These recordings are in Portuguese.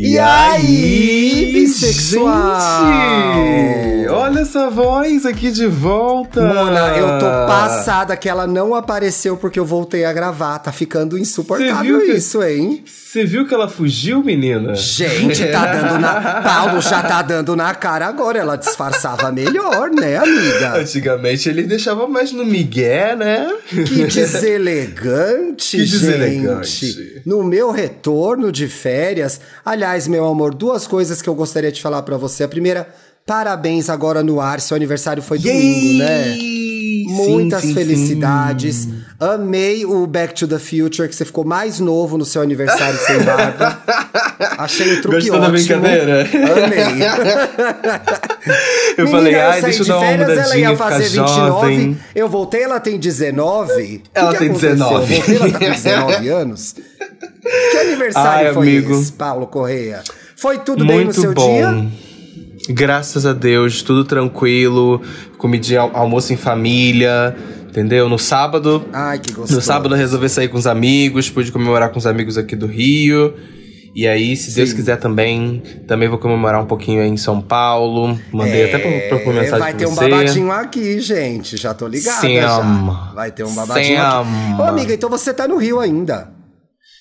E, aí, bissexual? Gente, olha essa voz aqui de volta. Mona, eu tô passada que ela não apareceu porque eu voltei a gravar. Tá ficando insuportável que- isso, hein? Você viu que ela fugiu, menina? Gente, tá dando na. Paulo já tá dando na cara agora. Ela disfarçava melhor, né, amiga? Antigamente ele deixava mais no migué, né? Que deselegante, Que gente. deselegante. No meu retorno de férias, aliás, meu amor, duas coisas que eu gostaria de falar pra você. A primeira, parabéns agora no ar, seu aniversário foi domingo, né? Muitas Sim, sim, felicidades. sim. Amei o Back to the Future, que você ficou mais novo no seu aniversário sem barba. Achei o truque Gostou da ótimo. brincadeira? Amei. Eu Menina, falei, ai, deixa eu de dar uma férias, ela ia fazer 29. jovem. Eu voltei, ela tem 19. Ela que tem aconteceu? 19. Eu voltei, ela tá com 19 anos. Que aniversário Ai, foi amigo. esse, Paulo Correia? Foi tudo bem no Muito seu bom. dia? Graças a Deus, tudo tranquilo. Comidinha, al- almoço em família, entendeu? No sábado, Ai, que gostoso. no sábado eu resolvi sair com os amigos, pude comemorar com os amigos aqui do Rio. E aí, se Deus Sim. quiser também, também vou comemorar um pouquinho aí em São Paulo. Mandei até pra, pra, mensagem É, Vai ter um você. babadinho aqui, gente. Já tô ligada Sim, já. Vai ter um babadinho aqui. Sim, Ô, ama. amiga, então você tá no Rio ainda.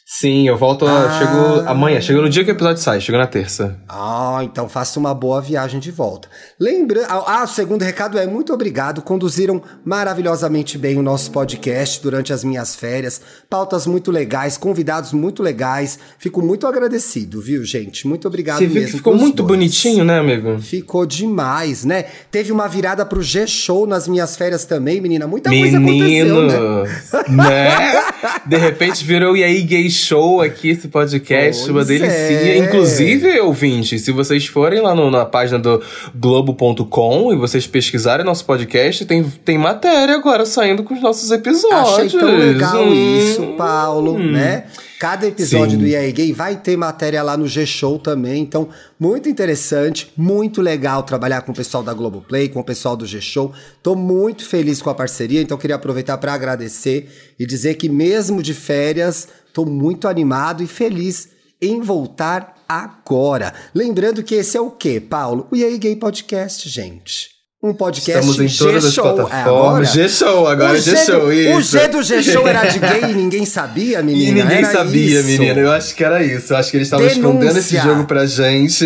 Sim, eu volto. Ah. Chego amanhã, chego no dia que o episódio sai, chego na terça. Ah, então faça uma boa viagem de volta. Lembra... Ah, o segundo recado é muito obrigado. Conduziram maravilhosamente bem o nosso podcast durante as minhas férias. Pautas muito legais, convidados muito legais. Fico muito agradecido, viu, gente? Muito obrigado Você viu mesmo. que ficou muito dois. bonitinho, né, amigo? Ficou demais, né? Teve uma virada pro G-Show nas minhas férias também, menina. Muita coisa Menino, aconteceu, né? né? De repente virou E aí Gay Show aqui, esse podcast, Pois uma delicia. é. Inclusive, ouvintes, se vocês forem lá no- na página do Globo.com e vocês pesquisarem nosso podcast, tem, tem matéria agora saindo com os nossos episódios. Achei tão legal Hum. isso, Paulo, né? Cada episódio Sim. do EA Gay vai ter matéria lá no G-Show também, então muito interessante, muito legal trabalhar com o pessoal da Globoplay, com o pessoal do G-Show. Tô muito feliz com a parceria, então queria aproveitar para agradecer e dizer que mesmo de férias, tô muito animado e feliz em voltar agora. Lembrando que esse é o quê, Paulo? O EA Gay Podcast, gente. Um podcast Estamos em todas as G-Show. É plataformas. G-Show, agora G G-Show, isso. O G do G-Show era de gay e ninguém sabia, menina? E ninguém Era sabia, isso. menina. Eu acho que era isso. Eu acho que eles estavam escondendo esse jogo pra gente.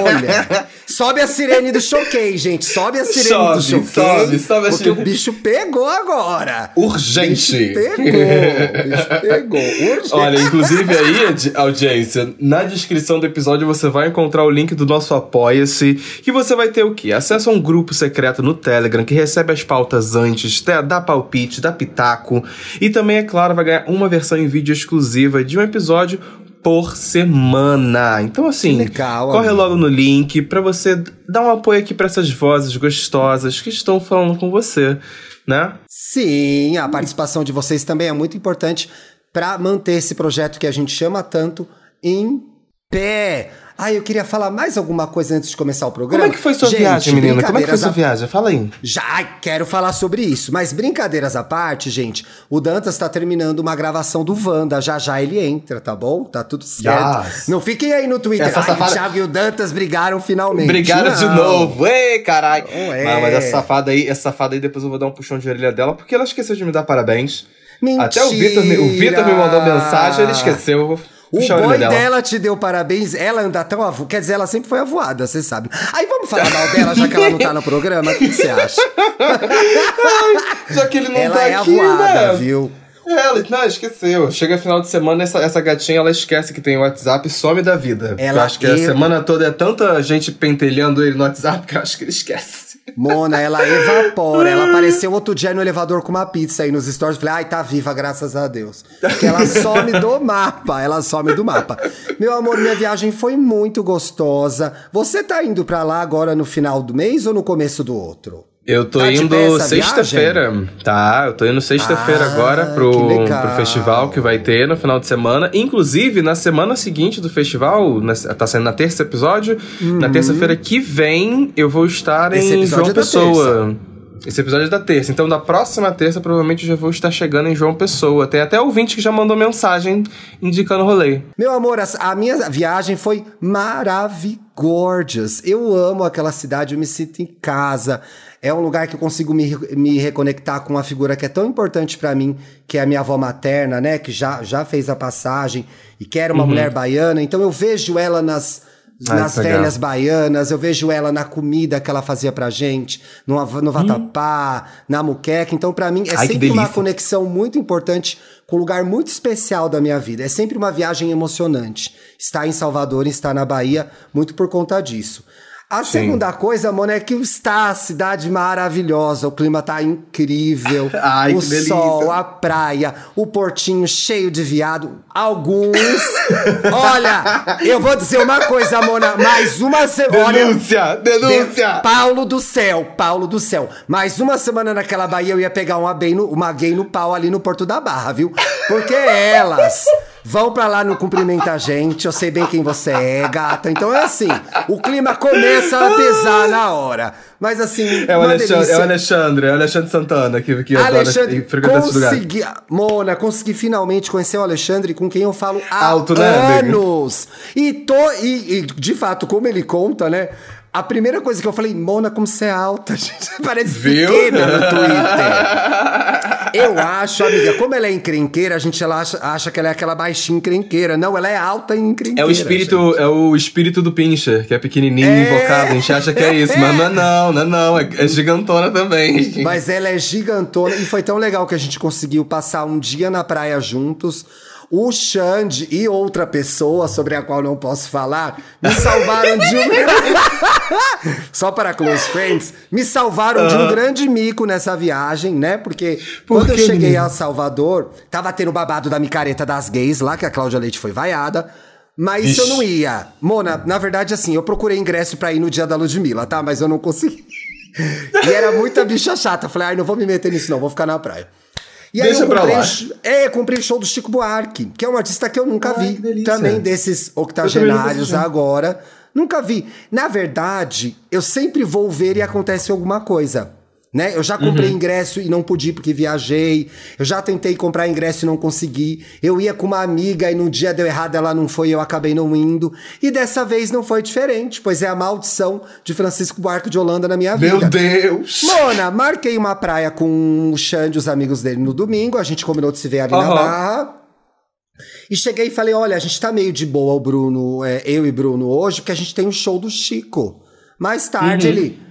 Olha, sobe a sirene do choquei, gente. Sobe a sirene Sobe, do choquei. sobe, sobe a Porque sirene. o bicho pegou agora. Urgente. O bicho pegou. Bicho pegou. Urgente. Olha, inclusive aí, audiência, na descrição do episódio você vai encontrar o link do nosso Apoia-se, que você vai ter o quê? Acesso a um grupo secreto no Telegram, que recebe as pautas antes, te- dá palpite, dá pitaco, e também, é claro, vai ganhar uma versão em vídeo exclusiva de um episódio por semana. Então, assim, legal, corre amigo. logo no link pra você dar um apoio aqui pra essas vozes gostosas que estão falando com você, né? Sim, a participação de vocês também é muito importante para manter esse projeto que a gente chama tanto em pé. Ah, eu queria falar mais alguma coisa antes de começar o programa. Como é que foi sua Gente, viagem, menina? Como é que foi sua à viagem? Fala aí. Já quero falar sobre isso, mas brincadeiras à parte, gente. O Dantas tá terminando uma gravação do Wanda. Já já ele entra, tá bom? Tá tudo certo. Yes. Não fiquem aí no Twitter. Essa Ai, safada- o Thiago e o Dantas brigaram finalmente. Brigaram de Não. novo. Ei, caralho. Não é. Mas, essa safada aí, essa safada aí, depois eu vou dar um puxão de orelha dela, porque ela esqueceu de me dar parabéns. Mentira. Até o Vitor me, o Vitor me mandou mensagem, ele esqueceu. O boy dela. dela te deu parabéns, ela anda tão avoada. Quer dizer, ela sempre foi avoada, você sabe. Aí vamos falar mal dela, já que ela não tá no programa? O que você acha? Já que ele não ela tá é aqui, avoada, né? viu? É, Ela, não, esqueceu. Chega final de semana, essa, essa gatinha, ela esquece que tem WhatsApp e some da vida. Ela eu acho que a semana toda é tanta gente pentelhando ele no WhatsApp que eu acho que ele esquece. Mona, ela evapora. Ela apareceu outro dia no elevador com uma pizza aí nos stories. Falei, ai, tá viva, graças a Deus. Porque ela some do mapa. Ela some do mapa. Meu amor, minha viagem foi muito gostosa. Você tá indo pra lá agora no final do mês ou no começo do outro? Eu tô Tá indo sexta-feira. Tá, eu tô indo sexta-feira Ah, agora pro, pro festival que vai ter no final de semana. Inclusive, na semana seguinte do festival, na- tá saindo na terça episódio, na terça-feira que vem eu vou estar Esse em episódio João é Pessoa. Esse episódio é da terça. Então, da próxima terça, provavelmente eu já vou estar chegando em João Pessoa. Tem até ouvinte que já mandou mensagem indicando o rolê. Meu amor, a minha viagem foi maravilhosa. Eu amo aquela cidade, eu me sinto em casa. É um lugar que eu consigo me, me reconectar com uma figura que é tão importante para mim, que é a minha avó materna, né? Que já, já fez a passagem e que era uma uhum. mulher baiana. Então eu vejo ela nas Ai, nas velhas baianas, eu vejo ela na comida que ela fazia pra gente, no, no vatapá, hum. na muqueca. Então, para mim, é Ai, sempre uma conexão muito importante com um lugar muito especial da minha vida. É sempre uma viagem emocionante. Estar em Salvador, estar na Bahia, muito por conta disso. A Sim. segunda coisa, mano, é que está a cidade maravilhosa, o clima tá incrível. Ai, o sol, a praia, o portinho cheio de viado. Alguns. Olha, eu vou dizer uma coisa, Mona, mais uma semana. Denúncia, denúncia. De... Paulo do céu, Paulo do céu. Mais uma semana naquela Bahia eu ia pegar uma, bem no, uma gay no pau ali no Porto da Barra, viu? Porque elas Vão pra lá no cumprimenta a gente, eu sei bem quem você é, gata. Então é assim, o clima começa a pesar na hora. Mas assim, é o, Alexandre, é o Alexandre, é o Alexandre Santana que, que Alexandre, adora consegui, Mona, consegui finalmente conhecer o Alexandre com quem eu falo há Alto, né, anos. E, tô, e, e de fato, como ele conta, né? A primeira coisa que eu falei, Mona, como você é alta, gente. Parece Viu? pequena no Twitter. eu acho, amiga, como ela é encrenqueira, a gente ela acha, acha que ela é aquela baixinha encrenqueira. Não, ela é alta e encrenqueira. É o espírito, gente. é o espírito do Pincher, que é pequenininho, é... invocado. A gente acha que é isso, mas não é não, não é não. É, é gigantona também. Mas ela é gigantona e foi tão legal que a gente conseguiu passar um dia na praia juntos o Xande e outra pessoa, sobre a qual não posso falar, me salvaram de um. Só para close friends, me salvaram de um grande mico nessa viagem, né? Porque Por quando eu cheguei menino? a Salvador, tava tendo o babado da micareta das gays lá, que a Cláudia Leite foi vaiada. Mas Ixi. eu não ia. Mona, na verdade, assim, eu procurei ingresso para ir no dia da Ludmilla, tá? Mas eu não consegui. e era muita bicha chata. Falei, ai, não vou me meter nisso, não, vou ficar na praia. E aí Deixa eu comprei, é, comprei o show do Chico Buarque, que é um artista que eu nunca Ai, vi. Também desses octogenários agora. Nunca vi. Na verdade, eu sempre vou ver e acontece alguma coisa né? Eu já comprei uhum. ingresso e não pude porque viajei. Eu já tentei comprar ingresso e não consegui. Eu ia com uma amiga e no dia deu errado, ela não foi, eu acabei não indo. E dessa vez não foi diferente, pois é a maldição de Francisco Buarque de Holanda na minha vida. Meu Deus! Mona, marquei uma praia com o Xande e os amigos dele no domingo. A gente combinou de se ver ali uhum. na Barra. E cheguei e falei: olha, a gente tá meio de boa, o Bruno, é, eu e Bruno, hoje, porque a gente tem um show do Chico. Mais tarde uhum. ele.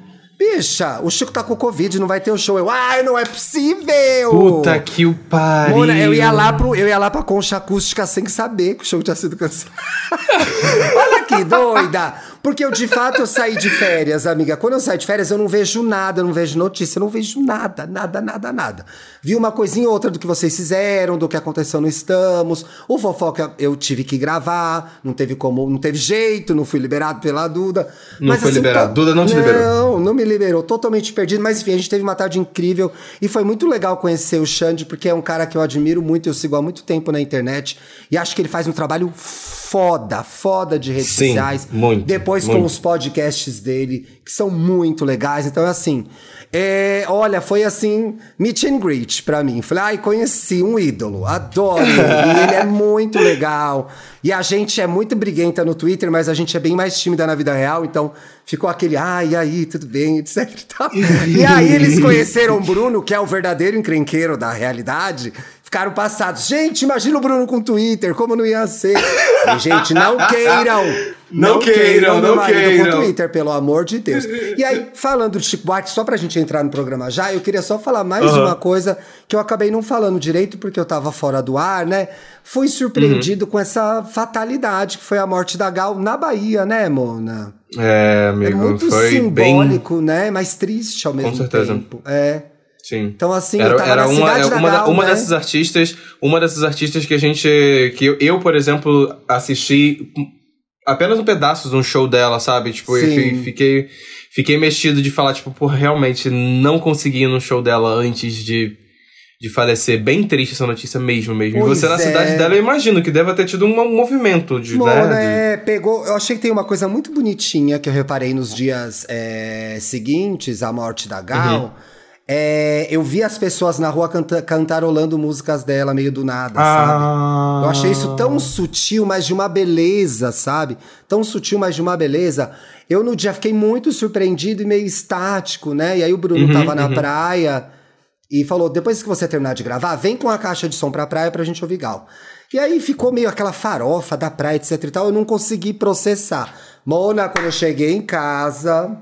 Bicha, o Chico tá com Covid, não vai ter o um show. Eu, ai, não é possível! Puta que o pariu! Mona, eu ia lá, pro, eu ia lá pra concha acústica sem saber que o show tinha sido cancelado. Olha que doida! Porque eu, de fato, eu saí de férias, amiga. Quando eu saio de férias, eu não vejo nada, eu não vejo notícia, eu não vejo nada, nada, nada, nada. Vi uma coisinha ou outra do que vocês fizeram, do que aconteceu no Estamos. O fofoca eu tive que gravar, não teve como, não teve jeito, não fui liberado pela Duda. Não mas, foi assim, liberado. Tô... Duda não te liberou. Não, não me liberou, totalmente perdido. Mas enfim, a gente teve uma tarde incrível e foi muito legal conhecer o Xande, porque é um cara que eu admiro muito, eu sigo há muito tempo na internet e acho que ele faz um trabalho foda, foda de redes Sim, sociais. Muito. Depois muito. com os podcasts dele, que são muito legais. Então, assim, é, olha, foi assim, meet and greet pra mim. Falei, ai, conheci um ídolo, adoro ele. e ele é muito legal. E a gente é muito briguenta no Twitter, mas a gente é bem mais tímida na vida real, então ficou aquele, ai, e aí, tudo bem, etc e tal. e aí eles conheceram o Bruno, que é o verdadeiro encrenqueiro da realidade, ficaram passados. Gente, imagina o Bruno com Twitter, como não ia ser? E, gente, não queiram. Não, não queiram, não queiram. com Twitter, pelo amor de Deus. E aí, falando de Chico Buarque, só pra gente entrar no programa já, eu queria só falar mais uhum. uma coisa que eu acabei não falando direito porque eu tava fora do ar, né? Fui surpreendido uhum. com essa fatalidade que foi a morte da Gal na Bahia, né, Mona? É, amigo, é muito foi simbólico, bem... né? Mas triste ao mesmo com certeza. tempo. É. Sim. Então, assim, era, era uma, uma, Gal, uma né? dessas artistas, uma dessas artistas que a gente. que eu, eu, por exemplo, assisti apenas um pedaço de um show dela, sabe? Tipo, Sim. eu fiquei, fiquei mexido de falar, tipo, por realmente não consegui ir no show dela antes de, de falecer. Bem triste essa notícia mesmo, mesmo. Pois e você é. na cidade dela, eu imagino que deve ter tido um movimento de. Mona, né, é, pegou. Eu achei que tem uma coisa muito bonitinha que eu reparei nos dias é, seguintes à morte da Gal. Uhum é, eu vi as pessoas na rua canta cantarolando músicas dela meio do nada, ah. sabe? Eu achei isso tão sutil, mas de uma beleza, sabe? Tão sutil, mas de uma beleza. Eu no dia fiquei muito surpreendido e meio estático, né? E aí o Bruno uhum, tava na uhum. praia e falou: depois que você terminar de gravar, vem com a caixa de som pra praia pra gente ouvir Gal. E aí ficou meio aquela farofa da praia, etc e tal. Eu não consegui processar. Mona, quando eu cheguei em casa,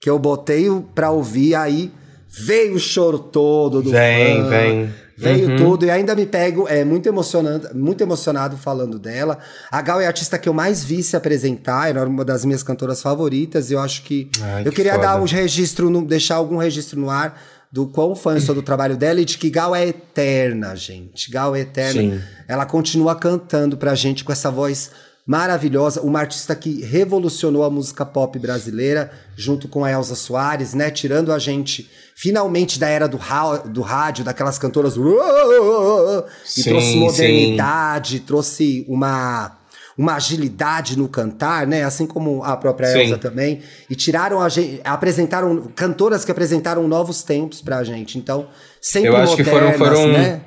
que eu botei pra ouvir, aí veio o choro todo do vem, fã. Vem, Veio uhum. tudo e ainda me pego, é muito emocionante, muito emocionado falando dela. A Gal é a artista que eu mais vi se apresentar, era uma das minhas cantoras favoritas. E eu acho que Ai, eu que queria foda. dar um registro, no, deixar algum registro no ar do quão fã eu sou do trabalho dela e de que Gal é eterna, gente. Gal é eterna. Sim. Ela continua cantando pra gente com essa voz maravilhosa, uma artista que revolucionou a música pop brasileira, junto com a Elza Soares, né? Tirando a gente finalmente da era do, do rádio, daquelas cantoras. E sim, trouxe modernidade, sim. trouxe uma uma agilidade no cantar, né? Assim como a própria Elsa também. E tiraram a gente, apresentaram cantoras que apresentaram novos tempos pra gente. Então, sempre Eu acho modernas, que foram, foram né?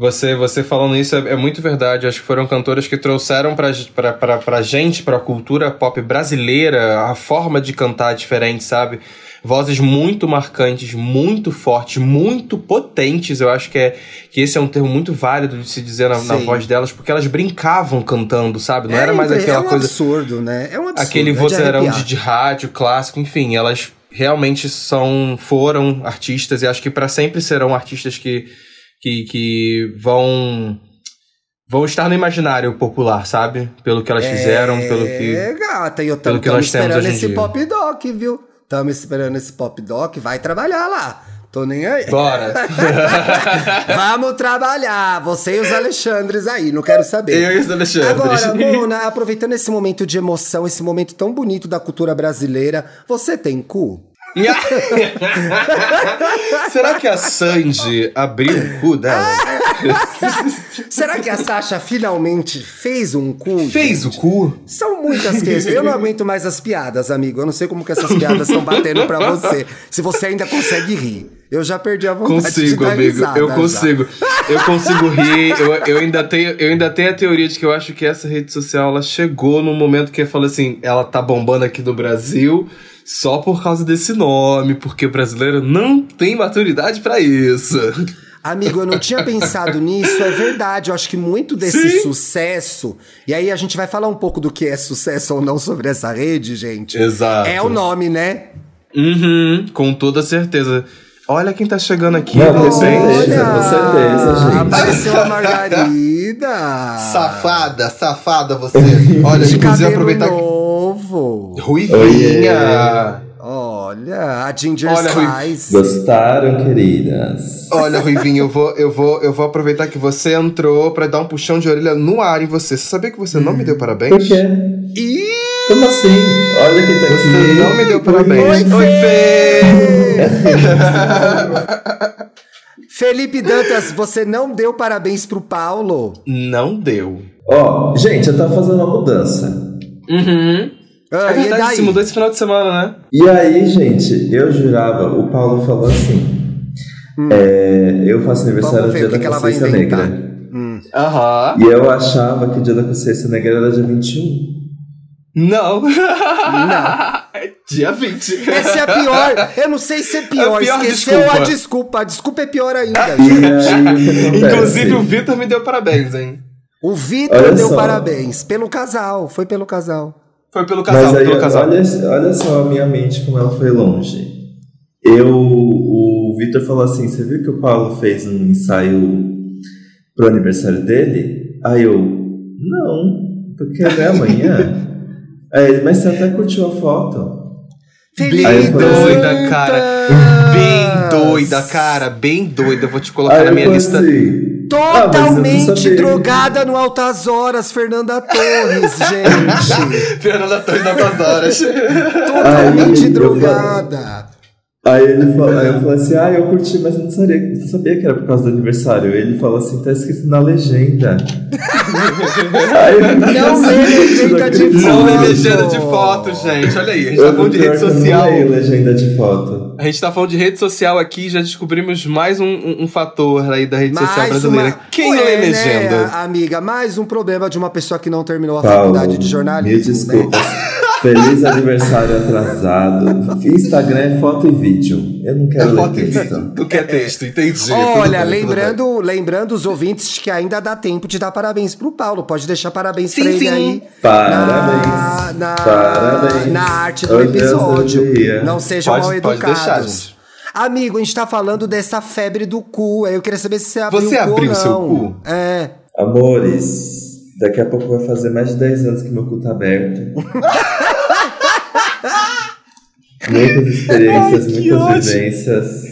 Você, você falando isso é, é, muito verdade. Acho que foram cantoras que trouxeram pra, pra, pra, pra gente, pra cultura pop brasileira, a forma de cantar diferente, sabe? vozes muito marcantes, muito fortes, muito potentes. Eu acho que, é, que esse é um termo muito válido de se dizer na, na voz delas, porque elas brincavam cantando, sabe? Não é, era mais aquela é um coisa. absurdo, né? É um absurdo. Aquele vozeirão de, de rádio clássico, enfim, elas realmente são foram artistas e acho que para sempre serão artistas que, que, que vão vão estar no imaginário popular, sabe? Pelo que elas é, fizeram, pelo que É, gata, e eu tô, que nós esperando esse pop doc, viu? Estamos esperando esse pop doc, vai trabalhar lá. Tô nem aí. Bora! Vamos trabalhar! Você e os Alexandres aí, não quero saber. Eu e os Alexandres. Agora, Mona, aproveitando esse momento de emoção, esse momento tão bonito da cultura brasileira, você tem cu? Será que a Sandy abriu o cu dela? Será que a Sasha finalmente fez um cu? Fez gente? o cu? São muitas questões. Eu não aguento mais as piadas, amigo. Eu não sei como que essas piadas estão batendo para você. Se você ainda consegue rir. Eu já perdi a vontade consigo, de amigo. Risada, eu consigo. Já. Eu consigo rir. Eu, eu, ainda tenho, eu ainda tenho a teoria de que eu acho que essa rede social ela chegou no momento que fala assim, ela tá bombando aqui no Brasil só por causa desse nome, porque o brasileiro não tem maturidade para isso. Amigo, eu não tinha pensado nisso, é verdade. Eu acho que muito desse Sim. sucesso. E aí a gente vai falar um pouco do que é sucesso ou não sobre essa rede, gente. Exato. É o nome, né? Uhum, com toda certeza. Olha quem tá chegando aqui. Não, com certeza, com certeza, gente. Apareceu a Margarida. safada, safada você. Olha, De inclusive aproveitar novo. Que. Ruivinha. Olha, a Ginger Olha, Spice. Gostaram, queridas? Olha, Ruivinho, eu vou, eu, vou, eu vou aproveitar que você entrou pra dar um puxão de orelha no ar em você. Você sabia que você hum. não me deu parabéns? Por quê? Ih! Como assim? Olha quem tá aqui. Você não me deu parabéns. Oi, Fê! Felipe Dantas, você não deu parabéns pro Paulo? Não deu. Ó, oh, gente, eu tava fazendo uma mudança. Uhum. Ah, é verdade, se mudou esse final de semana, né? E aí, gente, eu jurava, o Paulo falou assim: hum. é, eu faço aniversário no dia da consciência negra. Hum. Aham. E eu achava que o dia da consciência negra era dia 21. Não. Não. É dia 20. Essa é a pior. Eu não sei se é pior. É pior Esqueceu desculpa. a desculpa. A desculpa é pior ainda. Inclusive, o Vitor me deu parabéns, hein? O Vitor deu só. parabéns. Pelo casal. Foi pelo casal. Foi pelo casal, Mas aí, pelo casal. Olha, olha só a minha mente como ela foi longe. Eu, o Vitor falou assim: você viu que o Paulo fez um ensaio pro aniversário dele? Aí eu, não, porque é amanhã. aí ele, mas você até curtiu a foto. Bem doida, assim, cara. Bem doida, cara. Bem doida. Eu vou te colocar aí na minha lista. Assim, Totalmente ah, drogada no Altas Horas, Fernanda Torres, gente. Fernanda Torres no Altas Horas. Totalmente Ai, drogada. Aí, ele falou, aí eu falei assim, ah, eu curti, mas eu não sabia, não sabia que era por causa do aniversário. Ele falou assim, tá escrito na legenda. aí, eu não lê legenda de foto. Não lê legenda de foto, gente. Olha aí, a gente tá falando de rede social. Eu não legenda de foto. A gente tá falando de rede social aqui já descobrimos mais um, um, um fator aí da rede mais social brasileira. Uma... Quem Ué, lê né, legenda? Né, amiga, mais um problema de uma pessoa que não terminou a Paulo, faculdade de jornalismo. Me desculpa. Né? Feliz aniversário atrasado. Instagram é foto e vídeo. Eu não quero é ler texto. Tu quer texto, entendi. Olha, bem, lembrando, lembrando os ouvintes que ainda dá tempo de dar parabéns pro Paulo. Pode deixar parabéns sim, pra ele sim. aí. Parabéns. Na, na, parabéns. na arte do Hoje episódio. Não sejam pode, mal educados. Pode deixar, Amigo, a gente tá falando dessa febre do cu. Eu queria saber se você abriu você o cu. Você abriu o seu cu? É. Amores, Daqui a pouco vai fazer mais de 10 anos que meu cu tá aberto. muitas experiências, Ai, muitas ótimo. vivências.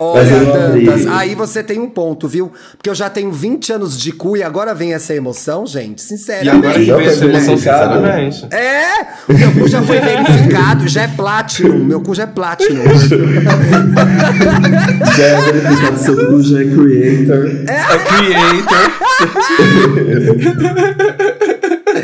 Olha, Dantas, aí você tem um ponto, viu? Porque eu já tenho 20 anos de cu e agora vem essa emoção, gente. Sinceramente. E agora que vem essa emoção, sinceramente. É! O meu cu já foi verificado, já é Platinum. Meu cu já é Platinum. já é verificado, seu cu já é Creator. É, é Creator.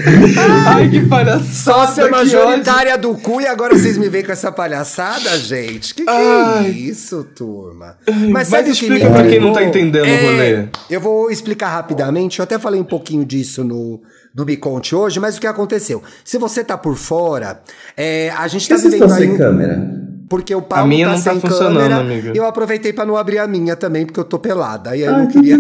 Ai, que palhaçada. Sócia majoritária do cu e agora vocês me veem com essa palhaçada, gente? Que que é isso, turma? Mas, Mas explica que pra quem não tá entendendo é, o rolê. Eu vou explicar rapidamente. Eu até falei um pouquinho disso no, no Me Conte hoje, mas o que aconteceu? Se você tá por fora, é, a gente tá vivendo aí... sem câmera? Porque o Paulo a minha tá não tá sem funcionando, câmera. Amiga. Eu aproveitei para não abrir a minha também, porque eu tô pelada. E aí eu não queria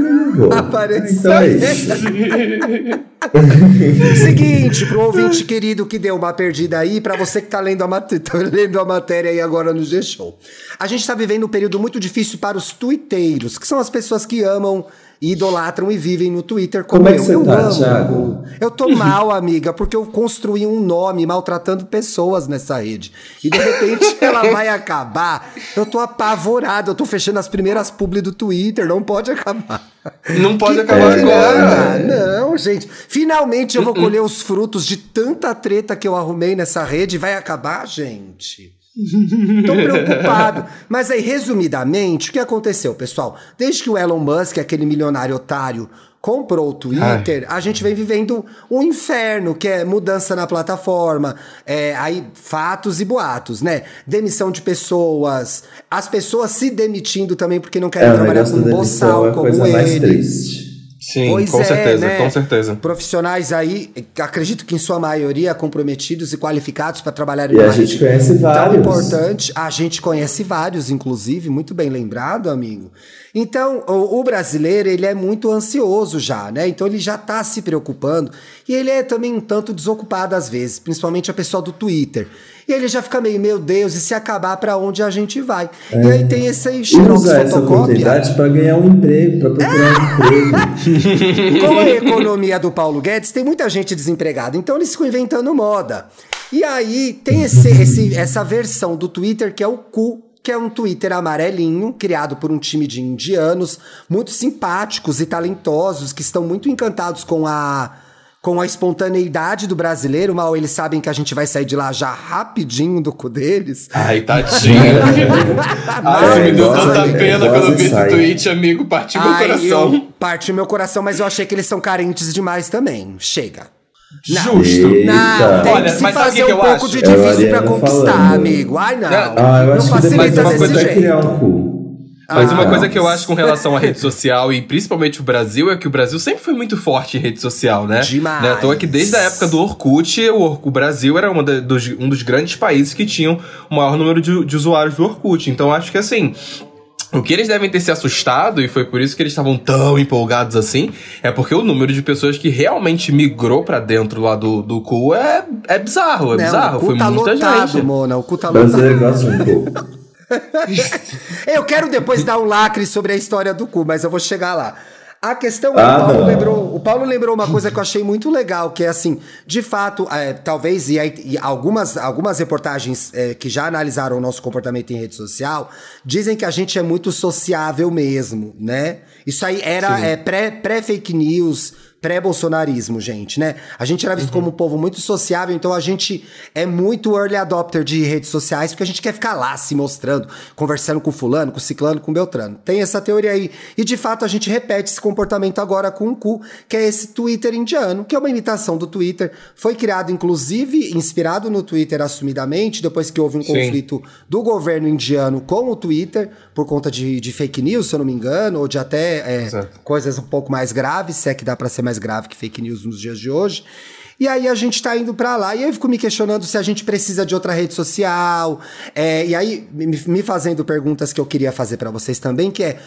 aparecer. Então é Seguinte, pro ouvinte querido que deu uma perdida aí, para você que tá lendo, a mat tá lendo a matéria aí agora no G-Show. A gente tá vivendo um período muito difícil para os tuiteiros, que são as pessoas que amam e idolatram e vivem no Twitter como, como é que Você eu tá, amo. Thiago? Eu tô mal, amiga, porque eu construí um nome maltratando pessoas nessa rede. E de repente ela vai acabar. Eu tô apavorado, eu tô fechando as primeiras publi do Twitter, não pode acabar. Não pode que acabar agora. Não, gente. Finalmente eu vou colher os frutos de tanta treta que eu arrumei nessa rede. Vai acabar, gente? Tô preocupado. Mas aí, resumidamente, o que aconteceu, pessoal? Desde que o Elon Musk, aquele milionário otário, comprou o Twitter, Ai. a gente vem vivendo um inferno, que é mudança na plataforma, é, aí fatos e boatos, né? Demissão de pessoas, as pessoas se demitindo também porque não querem é, trabalhar com um boçal é como ele. Sim, pois com é, certeza, né? com certeza. Profissionais aí, acredito que em sua maioria comprometidos e qualificados para trabalhar em E a gente conhece vários. Tão importante, a gente conhece vários, inclusive, muito bem lembrado, amigo. Então, o, o, brasileiro, ele é muito ansioso já, né? Então ele já tá se preocupando e ele é também um tanto desocupado às vezes, principalmente a pessoa do Twitter. E ele já fica meio, meu Deus, e se acabar para onde a gente vai? É. E aí tem esse xerox Usa essa oportunidade para ganhar um emprego, para procurar um emprego. Com a economia do Paulo Guedes, tem muita gente desempregada, então eles ficam inventando moda. E aí tem esse, esse, essa versão do Twitter que é o cu que é um Twitter amarelinho, criado por um time de indianos, muito simpáticos e talentosos, que estão muito encantados com a com a espontaneidade do brasileiro, mal eles sabem que a gente vai sair de lá já rapidinho do cu deles. Ai, tadinho. Ai, me deu tanta pena quando eu vi esse tweet, amigo. Partiu meu coração. Partiu meu coração, mas eu achei que eles são carentes demais também. Chega. Não, Justo. Não, tem Olha, que se fazer que um pouco acho? de difícil pra conquistar, falando. amigo. Ai, não. Ah, eu acho não que facilita desse jeito. Criar um cu. Mas ah, uma coisa que eu acho com relação à rede social, e principalmente o Brasil, é que o Brasil sempre foi muito forte em rede social, né? Demais. Né? Então é que desde a época do Orkut, o, o Brasil era uma da, dos, um dos grandes países que tinham o maior número de, de usuários do Orkut. Então acho que assim, o que eles devem ter se assustado, e foi por isso que eles estavam tão empolgados assim, é porque o número de pessoas que realmente migrou para dentro lá do, do cu é, é bizarro, é Não, bizarro. foi tá muita lotado, gente. Mona, o cu tá lotado. eu quero depois dar um lacre sobre a história do cu, mas eu vou chegar lá. A questão é, Ah, o, Paulo lembrou, o Paulo lembrou uma coisa que eu achei muito legal, que é assim, de fato, é, talvez, e, e algumas, algumas reportagens é, que já analisaram o nosso comportamento em rede social, dizem que a gente é muito sociável mesmo, né? Isso aí era é, pré- pré-fake news, pré-bolsonarismo, gente, né? A gente era visto como um povo muito sociável, então a gente é muito early adopter de redes sociais, porque a gente quer ficar lá se mostrando, conversando com fulano, com ciclano, com beltrano. Tem essa teoria aí. E de fato a gente repete esse comportamento agora com o cu, que é esse Twitter indiano, que é uma imitação do Twitter. Foi criado, inclusive, inspirado no Twitter assumidamente, depois que houve um Sim. conflito do governo indiano com o Twitter, por conta de, de fake news, se eu não me engano, ou de até é, coisas um pouco mais graves, se é que dá pra ser mais grave que fake news nos dias de hoje. E aí a gente tá indo pra lá. E eu fico me questionando se a gente precisa de outra rede social. É, e aí me, me fazendo perguntas que eu queria fazer pra vocês também, que é: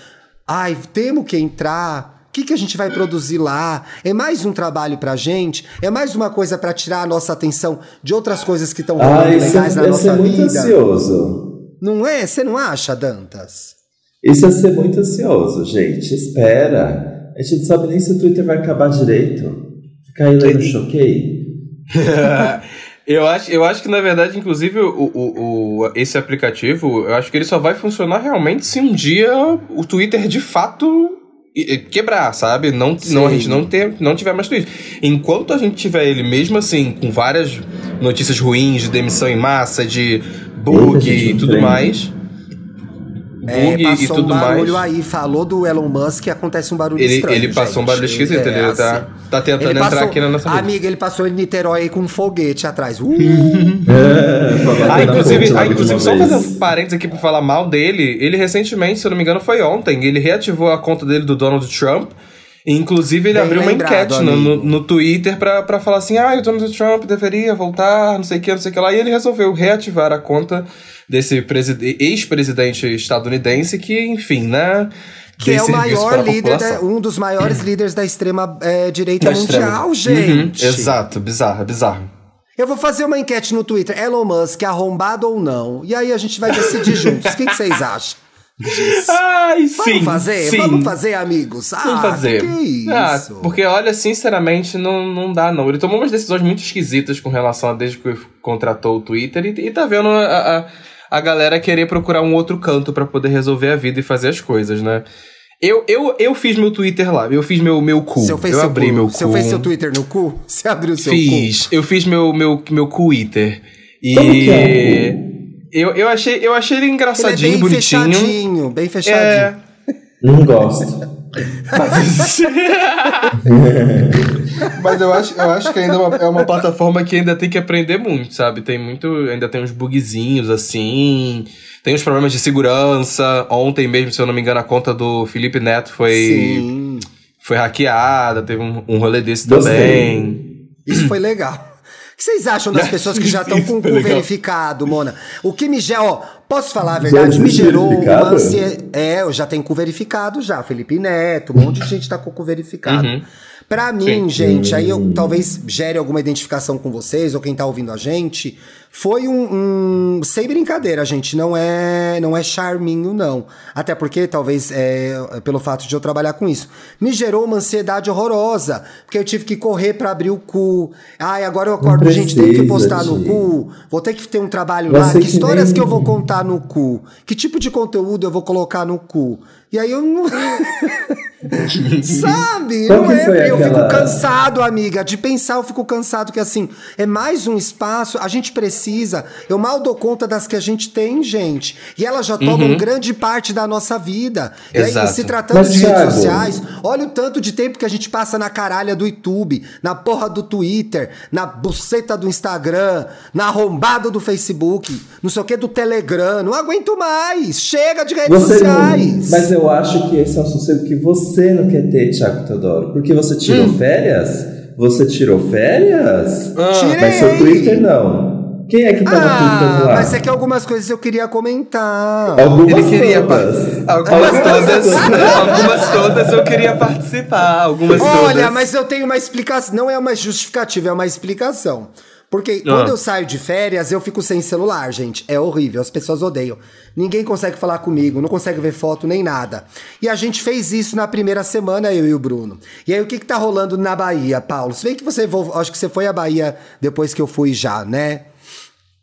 ai, temos que entrar. O que, que a gente vai produzir lá? É mais um trabalho pra gente? É mais uma coisa pra tirar a nossa atenção de outras coisas que estão rolando Ah, isso legais na ser nossa muito vida? ansioso. Não é? Você não acha, Dantas? Isso ia ser muito ansioso, gente. Espera. A gente não sabe nem se o Twitter vai acabar direito. Ficar aí lendo choquei. eu, acho, eu acho que, na verdade, inclusive, o, o, o- esse aplicativo, eu acho que ele só vai funcionar realmente se um dia o Twitter de fato quebrar, sabe? Não, não, a gente não, ter, não tiver mais Twitter. Enquanto a gente tiver ele, mesmo assim, com várias notícias ruins de demissão em massa, de bug e tudo mais. É, Bug e passou tudo um barulho mais. aí, falou do Elon Musk e acontece um barulho Ele, estranho. ele passou um gente. barulho esquisito, É, ele tá, assim. tá tentando Ele entrar passou- aqui na nossa. Amiga, ele passou em Niterói aí com um foguete atrás. Uh, É, Ah, inclusive, ah, inclusive só fazer um parênteses aqui pra falar mal dele, ele recentemente, se eu não me engano, foi ontem, ele reativou a conta dele do Donald Trump. Inclusive, ele Bem abriu uma enquete no, no, no Twitter pra falar assim: ah, o Donald Trump deveria voltar, não sei o que, não sei o que lá. E ele resolveu reativar a conta desse preside- ex-presidente estadunidense, que, enfim, né? que é o maior para líder, da- um dos maiores líderes da extrema é, direita Da mundial, extrema. gente. Uhum, exato, bizarro, bizarro. Eu vou fazer uma enquete no Twitter, Elon Musk, arrombado ou não? E aí a gente vai decidir juntos. O que vocês acham? Ai, Vamos sim. fazer? sim. Vamos fazer, amigos? Ah, Vamos fazer. Que, que Ah, isso? porque, olha, sinceramente, não, não dá, não. Ele tomou umas decisões muito esquisitas com relação a desde que contratou o Twitter e, e tá vendo a, a, a galera querer procurar um outro canto pra poder resolver a vida e fazer as coisas, né? Eu, eu, eu fiz meu Twitter lá, eu fiz meu, meu cu. Você fez eu seu abri cu- meu Você cu. fez seu Twitter no cu? Você abriu seu Fiz. Eu fiz meu, meu, meu Twitter. E. Eu, eu, achei, eu achei ele cu? Ele é engraçadinho, bem bonitinho. fechadinho, bem fechadinho. É. Não gosto. Mas, Mas eu acho, eu acho que ainda é uma, é uma plataforma que ainda tem que aprender muito, sabe? Tem muito. Ainda tem uns bugzinhos assim. Tem uns problemas de segurança. Ontem mesmo, se eu não me engano, a conta do Felipe Neto foi, Sim. foi hackeada. Teve um, um rolê desse Gostei. também. Isso foi legal. O que vocês acham das pessoas que já estão Isso com o cu verificado, Mona? O que me gera, ó, posso falar a verdade? Me gerou uma ansiedade. É, eu já tenho cu verificado já. Felipe Neto, um monte de gente tá com o cu verificado. Uhum. Pra mim, Sim. gente, aí eu talvez gere alguma identificação com vocês ou quem tá ouvindo a gente. Foi um, um- sem brincadeira, gente, não é não é charminho não. Até porque talvez é, pelo fato de eu trabalhar com isso, me gerou uma ansiedade horrorosa, porque eu tive que correr pra abrir o cu. Ai, agora eu acordo, Não gente, tem que precisa, postar no cu. Vou ter que ter um trabalho Vai lá. Que que histórias nem- que eu vou contar no cu? Que tipo de conteúdo eu vou colocar no cu? E aí eu não Sabe? Não é, eu fico aquela- cansado, amiga. De pensar, eu fico cansado que assim, é mais um espaço, a gente precisa. Eu mal dou conta das que a gente tem, gente. E elas já tomam grande parte da nossa vida. E aí, Exato. se tratando Mas, de redes Thiago- sociais, olha o tanto de tempo que a gente passa na caralha do YouTube, na porra do Twitter, na buceta do Instagram, na arrombada do Facebook, não sei o que do Telegram. Não aguento mais. Chega de redes Você não, sociais. mas eu acho que esse é um sossego que você não quer ter, Thiago Teodoro. Porque você tirou Hum. férias? Você tirou férias? Tirei. Mas seu Twitter não. Quem é que tá Twitter Ah, lá? mas é que algumas coisas eu queria comentar. Algumas Ele queria. todas. Algumas todas. algumas todas eu queria participar. Algumas Olha, todas. mas eu tenho uma explicação. Não é uma justificativa, é uma explicação. Porque quando eu saio de férias, eu fico sem celular, gente. É horrível, as pessoas odeiam. Ninguém consegue falar comigo, não consegue ver foto nem nada. E a gente fez isso na primeira semana, eu e o Bruno. E aí, o que que tá rolando na Bahia, Paulo? Se bem que você, acho que você foi à Bahia depois que eu fui já, né?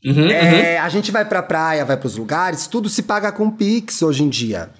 Uhum, é, uhum. A gente vai pra praia, vai pros lugares, tudo se paga com Pix hoje em dia.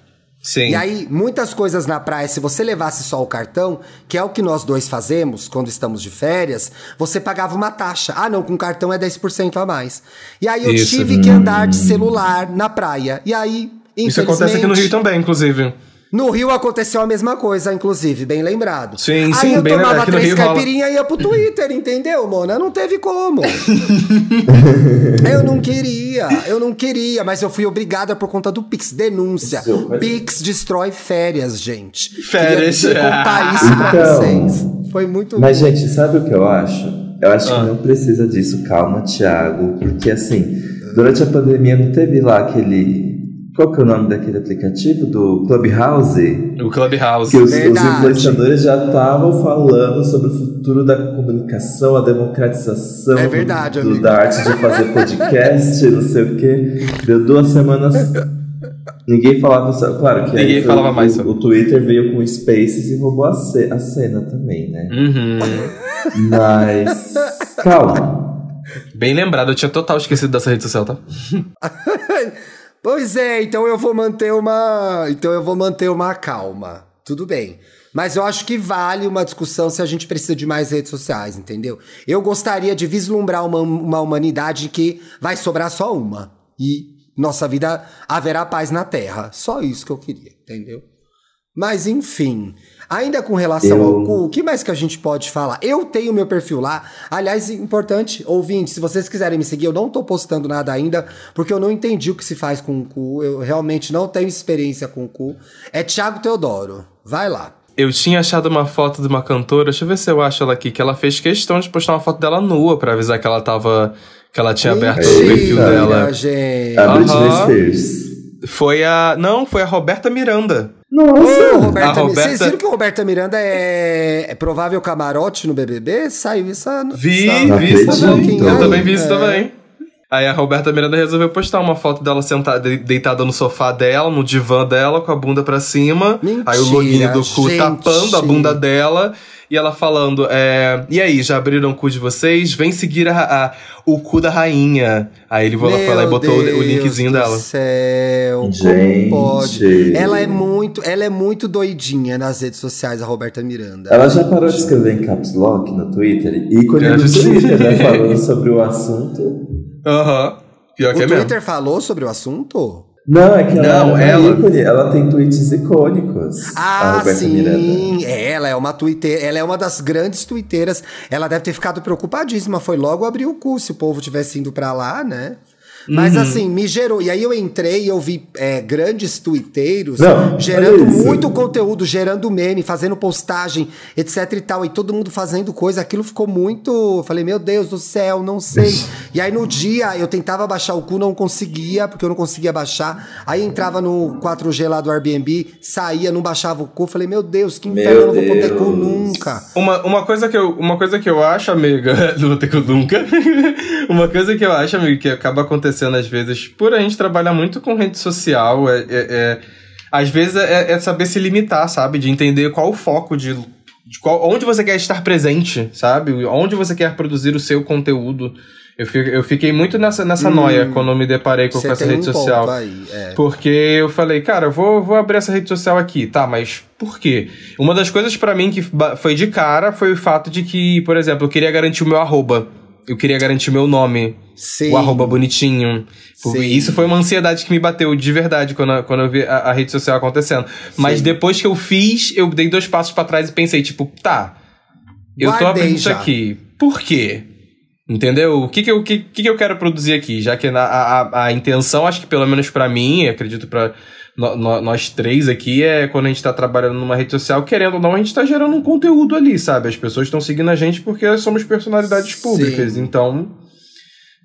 Sim. E aí, muitas coisas na praia, se você levasse só o cartão, que é o que nós dois fazemos quando estamos de férias, você pagava uma taxa. Ah, não, com cartão é 10% a mais. E aí eu Isso. tive que andar de celular na praia. E aí, infelizmente. Isso acontece aqui no Rio também, inclusive. No Rio aconteceu a mesma coisa, inclusive, bem lembrado. Sim, Aí sim, eu bem tomava aqui três caipirinha e ia pro Twitter, entendeu, Mona? Não teve como. eu não queria, eu não queria, mas eu fui obrigada por conta do Pix. Denúncia. Pix destrói férias, gente. Férias. Queria contar isso pra então, vocês. Foi muito Mas, gente, sabe o que eu acho? Eu acho ah. que não precisa disso. Calma, Thiago. Porque, assim, durante a pandemia não teve lá aquele qual que é o nome daquele aplicativo? Do Clubhouse? O Clubhouse. Que os, os influenciadores já estavam falando sobre o futuro da comunicação, a democratização é verdade, do, da arte de fazer podcast, não sei o quê. Deu duas semanas. Ninguém falava. Claro que Ninguém falava mais. O, o, Twitter veio com Spaces e roubou a, ce, a cena também, né? Uhum. Mas. Calma. Bem lembrado, eu tinha total esquecido dessa rede social, tá? Pois é, então eu vou manter uma. Então eu vou manter uma calma. Tudo bem. Mas eu acho que vale uma discussão se a gente precisa de mais redes sociais, entendeu? Eu gostaria de vislumbrar uma, uma humanidade que vai sobrar só uma. E nossa vida haverá paz na Terra. Só isso que eu queria, entendeu? Mas enfim. Ainda com relação eu... ao cu, o que mais que a gente pode falar? Eu tenho meu perfil lá. Aliás, importante, ouvinte, se vocês quiserem me seguir, eu não tô postando nada ainda, porque eu não entendi o que se faz com o cu. Eu realmente não tenho experiência com o cu. É Thiago Teodoro. Vai lá. Eu tinha achado uma foto de uma cantora, deixa eu ver se eu acho ela aqui, que ela fez questão de postar uma foto dela nua para avisar que ela tava. que ela tinha Mentira, aberto o perfil dela. Gente. A Britney Spears. Foi a. Não, foi a Roberta Miranda. Nossa! Ô, Roberta, Roberta... Vocês viram que o Roberta Miranda é, é provável camarote no BBB? Saiu isso. Vi, essa... vi isso também. Eu também vi isso é. também. Aí a Roberta Miranda resolveu postar uma foto dela sentada, deitada no sofá dela, no divã dela, com a bunda pra cima. Mentira, aí o login do cu gente. tapando a bunda dela. E ela falando, é, e aí, já abriram o cu de vocês? Vem seguir a, a o cu da rainha. Aí ele foi lá e botou Deus o linkzinho dela. céu, Gente. como pode? Ela é muito, ela é muito doidinha nas redes sociais, a Roberta Miranda. Ela já parou de escrever em caps lock no Twitter? Ícone do Twitter, né? Falando sobre o assunto. Aham. Uhum. Pior o que é Twitter mesmo. falou sobre o assunto? Não, é que não, ela, é ela... Ícone, ela tem tweets icônicos. Ah, sim. Miranda. Ela é uma twitter, ela é uma das grandes twitteiras. Ela deve ter ficado preocupadíssima. Foi logo abrir o cu se o povo tivesse indo para lá, né? Mas uhum. assim, me gerou. E aí eu entrei e eu vi é, grandes tuiteiros Não, gerando muito conteúdo, gerando meme, fazendo postagem, etc e tal. E todo mundo fazendo coisa. Aquilo ficou muito. Falei, meu Deus do céu, não sei. e aí no dia eu tentava baixar o cu, não conseguia, porque eu não conseguia baixar. Aí entrava no 4G lá do Airbnb, saía, não baixava o cu. Falei, meu Deus, que inferno, eu não vou poder cu nunca. Uma, uma, coisa que eu, uma coisa que eu acho, amiga, não vou ter cu nunca. uma coisa que eu acho, amigo, que acaba acontecendo acontecendo às vezes, por a gente trabalhar muito com rede social, é, é, é às vezes é, é, saber se limitar, sabe? De entender qual o foco de, de qual, onde você quer estar presente, sabe? Onde você quer produzir o seu conteúdo. Eu, fiquei, eu fiquei muito nessa, nessa hum, noia quando eu me deparei com, com essa rede um social. Aí, é. Porque eu falei, cara, eu vou, vou abrir essa rede social aqui, tá, mas por quê? Uma das coisas para mim que foi de cara foi o fato de que, por exemplo, eu queria garantir o meu arroba eu queria garantir meu nome. Sim. O arroba bonitinho. Sim. Isso foi uma ansiedade que me bateu de verdade quando, quando eu vi a, a rede social acontecendo. Mas Sim. depois que eu fiz, eu dei dois passos para trás e pensei, tipo, tá. Eu Guardei tô abrindo isso aqui. Por quê? Entendeu? O que que eu, que, que eu quero produzir aqui? Já que a, a, a intenção, acho que pelo menos para mim, acredito para no, nós três aqui é quando a gente tá trabalhando numa rede social, querendo ou não, a gente tá gerando um conteúdo ali, sabe? As pessoas estão seguindo a gente porque somos personalidades públicas. Sim. Então,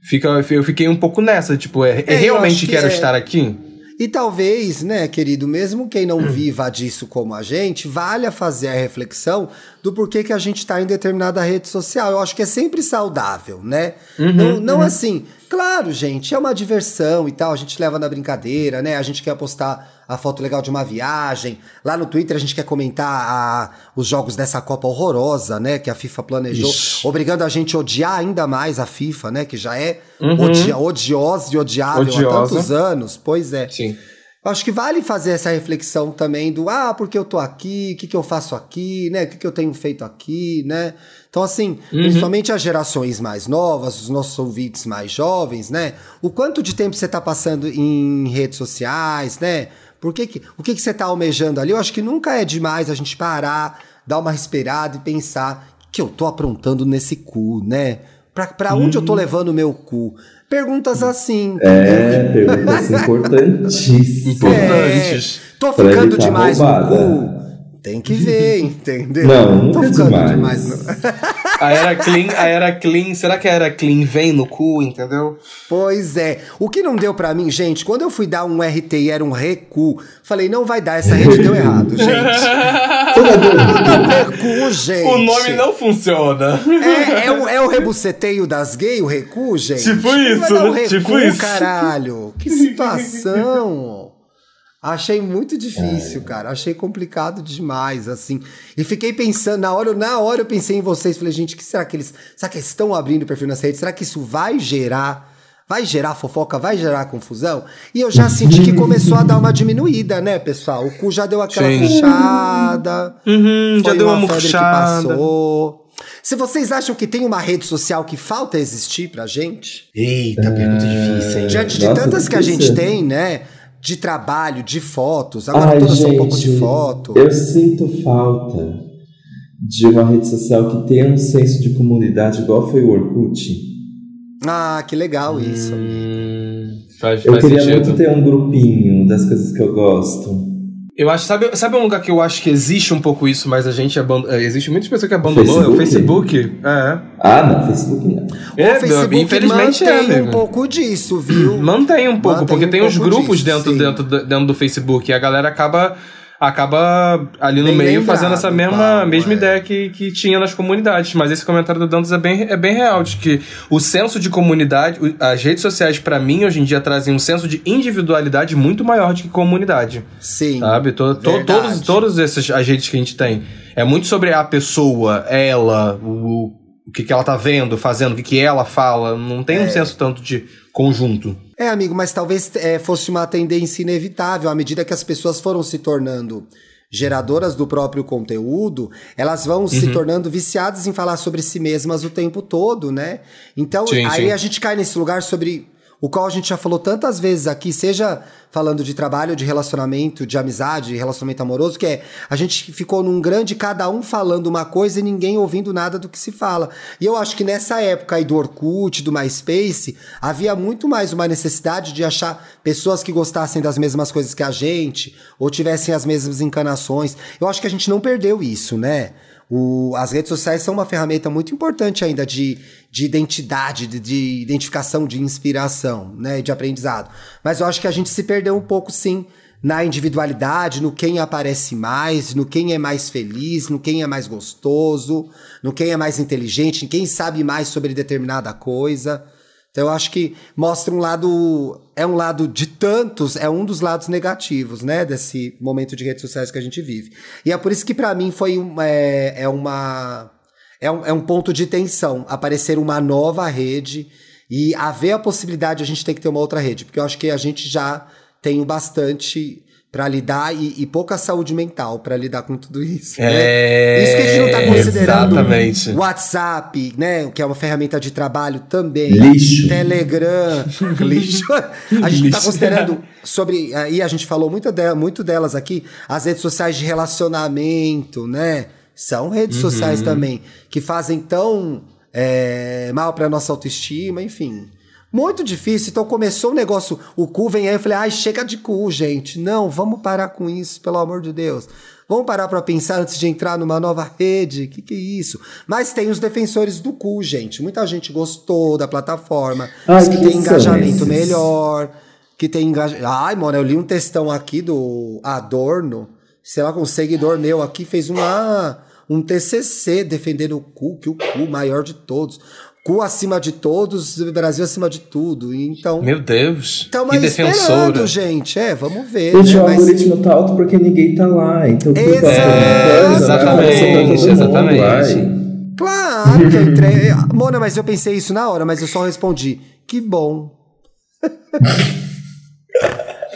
fica, eu fiquei um pouco nessa, tipo, é, é, é realmente que quero é... estar aqui? E talvez, né, querido, mesmo quem não viva disso como a gente, valha fazer a reflexão do porquê que a gente está em determinada rede social. Eu acho que é sempre saudável, né? Uhum, não, não uhum. assim, claro, gente, é uma diversão e tal, a gente leva na brincadeira, né? A gente quer postar a foto legal de uma viagem. Lá no Twitter a gente quer comentar a, os jogos dessa Copa horrorosa, né? Que a FIFA planejou, Ixi. obrigando a gente a odiar ainda mais a FIFA, né? Que já é uhum. odia, odiosa e odiável Odiosa. há tantos anos. Pois é. Sim. Acho que vale fazer essa reflexão também do ah, porque eu tô aqui, o que, que eu faço aqui, né? O que, que eu tenho feito aqui, né? Então, assim, uhum. principalmente as gerações mais novas, os nossos ouvintes mais jovens, né? O quanto de tempo você tá passando em redes sociais, né? Por que que, o que, que você tá almejando ali? Eu acho que nunca é demais a gente parar, dar uma respirada e pensar que eu tô aprontando nesse cu, né? Pra, pra onde eu tô uhum. levando o meu cu? Perguntas assim. É, perguntas importantíssimas. Importantes. É, tô ficando demais roubada. no cu. Tem que ver, entendeu? Não, nunca tô ficando demais. demais no... a era clean, a era clean, será que a era clean vem no cu, entendeu? Pois é. O que não deu para mim, gente, quando eu fui dar um RT e era um recu, falei, não vai dar, essa rede deu errado, gente. recu, gente. O nome não funciona. É, é, o, é o rebuceteio das gays, o recu, gente? Tipo isso, um recu, tipo isso. caralho. Que situação. Achei muito difícil, é. cara. Achei complicado demais, assim. E fiquei pensando, na hora, na hora eu pensei em vocês. Falei, gente, que será que eles. Será que eles estão abrindo o perfil nas redes? Será que isso vai gerar. Vai gerar fofoca? Vai gerar confusão? E eu já senti que começou a dar uma diminuída, né, pessoal? O cu já deu aquela Sim. fechada. Uhum, já deu uma, uma febre que passou. Se vocês acham que tem uma rede social que falta existir pra gente. Eita, pergunta difícil, hein? Diante de Nossa, tantas que a gente tem, né? De trabalho, de fotos. Agora Ai, todas gente, são um pouco de foto. Eu sinto falta de uma rede social que tenha um senso de comunidade igual foi o Orkut. Ah, que legal isso. Hum, faz, eu faz queria sentido. muito ter um grupinho das coisas que eu gosto. Eu acho, sabe, sabe um lugar que eu acho que existe um pouco isso, mas a gente abandonou. É, existe muitas pessoas que abandonou, Facebook? é o Facebook. É. Ah, não, Facebook não. É, o Facebook infelizmente mantém é, um pouco disso, viu? Mantém um pouco, mantém porque um tem os grupos disso, dentro, dentro, dentro do Facebook e a galera acaba acaba ali no bem meio lembrado, fazendo essa mesma, Paulo, mesma é. ideia que, que tinha nas comunidades. Mas esse comentário do Dantas é bem, é bem real, de que o senso de comunidade, as redes sociais, para mim, hoje em dia, trazem um senso de individualidade muito maior do que comunidade. Sim. Sabe? To, to, todos, todos esses as redes que a gente tem. É muito sobre a pessoa, ela, o, o que, que ela tá vendo, fazendo, o que, que ela fala. Não tem é. um senso tanto de conjunto. É, amigo, mas talvez é, fosse uma tendência inevitável à medida que as pessoas foram se tornando geradoras do próprio conteúdo, elas vão uhum. se tornando viciadas em falar sobre si mesmas o tempo todo, né? Então, sim, aí sim. a gente cai nesse lugar sobre o qual a gente já falou tantas vezes aqui, seja falando de trabalho, de relacionamento, de amizade, de relacionamento amoroso, que é a gente ficou num grande cada um falando uma coisa e ninguém ouvindo nada do que se fala. E eu acho que nessa época aí do Orkut, do MySpace, havia muito mais uma necessidade de achar pessoas que gostassem das mesmas coisas que a gente, ou tivessem as mesmas encanações. Eu acho que a gente não perdeu isso, né? O, as redes sociais são uma ferramenta muito importante ainda de, de identidade, de, de identificação, de inspiração, né, de aprendizado. Mas eu acho que a gente se perdeu um pouco, sim, na individualidade, no quem aparece mais, no quem é mais feliz, no quem é mais gostoso, no quem é mais inteligente, em quem sabe mais sobre determinada coisa. Então eu acho que mostra um lado, é um lado de tantos, é um dos lados negativos, né, desse momento de redes sociais que a gente vive. E é por isso que para mim foi é, é uma é um, é um ponto de tensão aparecer uma nova rede e haver a possibilidade de a gente ter que ter uma outra rede, porque eu acho que a gente já tem bastante para lidar e, e, pouca saúde mental para lidar com tudo isso. Né? É, né? Isso que a gente não está considerando exatamente. WhatsApp, né? Que é uma ferramenta de trabalho também. Lixo. Telegram. lixo. A gente está considerando sobre. Aí a gente falou muito, de, muito delas aqui, as redes sociais de relacionamento, né? São redes uhum. sociais também, que fazem tão é, mal para nossa autoestima, enfim. Muito difícil. Então começou o negócio, o cu vem aí, eu falei, ai, chega de cu, gente. Não, vamos parar com isso, pelo amor de Deus. Vamos parar para pensar antes de entrar numa nova rede. Que que é isso? Mas tem os defensores do cu, gente. Muita gente gostou da plataforma, ai, que, que tem engajamento melhor. que tem engajamento. Ai, mano, eu li um textão aqui do Adorno, sei lá, com um seguidor meu aqui fez uma, um TCC defendendo o cu, que o cu maior de todos. Cu acima de todos, Brasil acima de tudo. Então. Meu Deus. Estamos que aí defensora. esperando, gente. É, vamos ver. Gente, né? o Mas- algoritmo tá alto porque ninguém tá lá. Então, Exato. É, exatamente, exatamente. Claro que eu entrei. Mona, mas eu pensei isso na hora, mas eu só respondi. Que bom.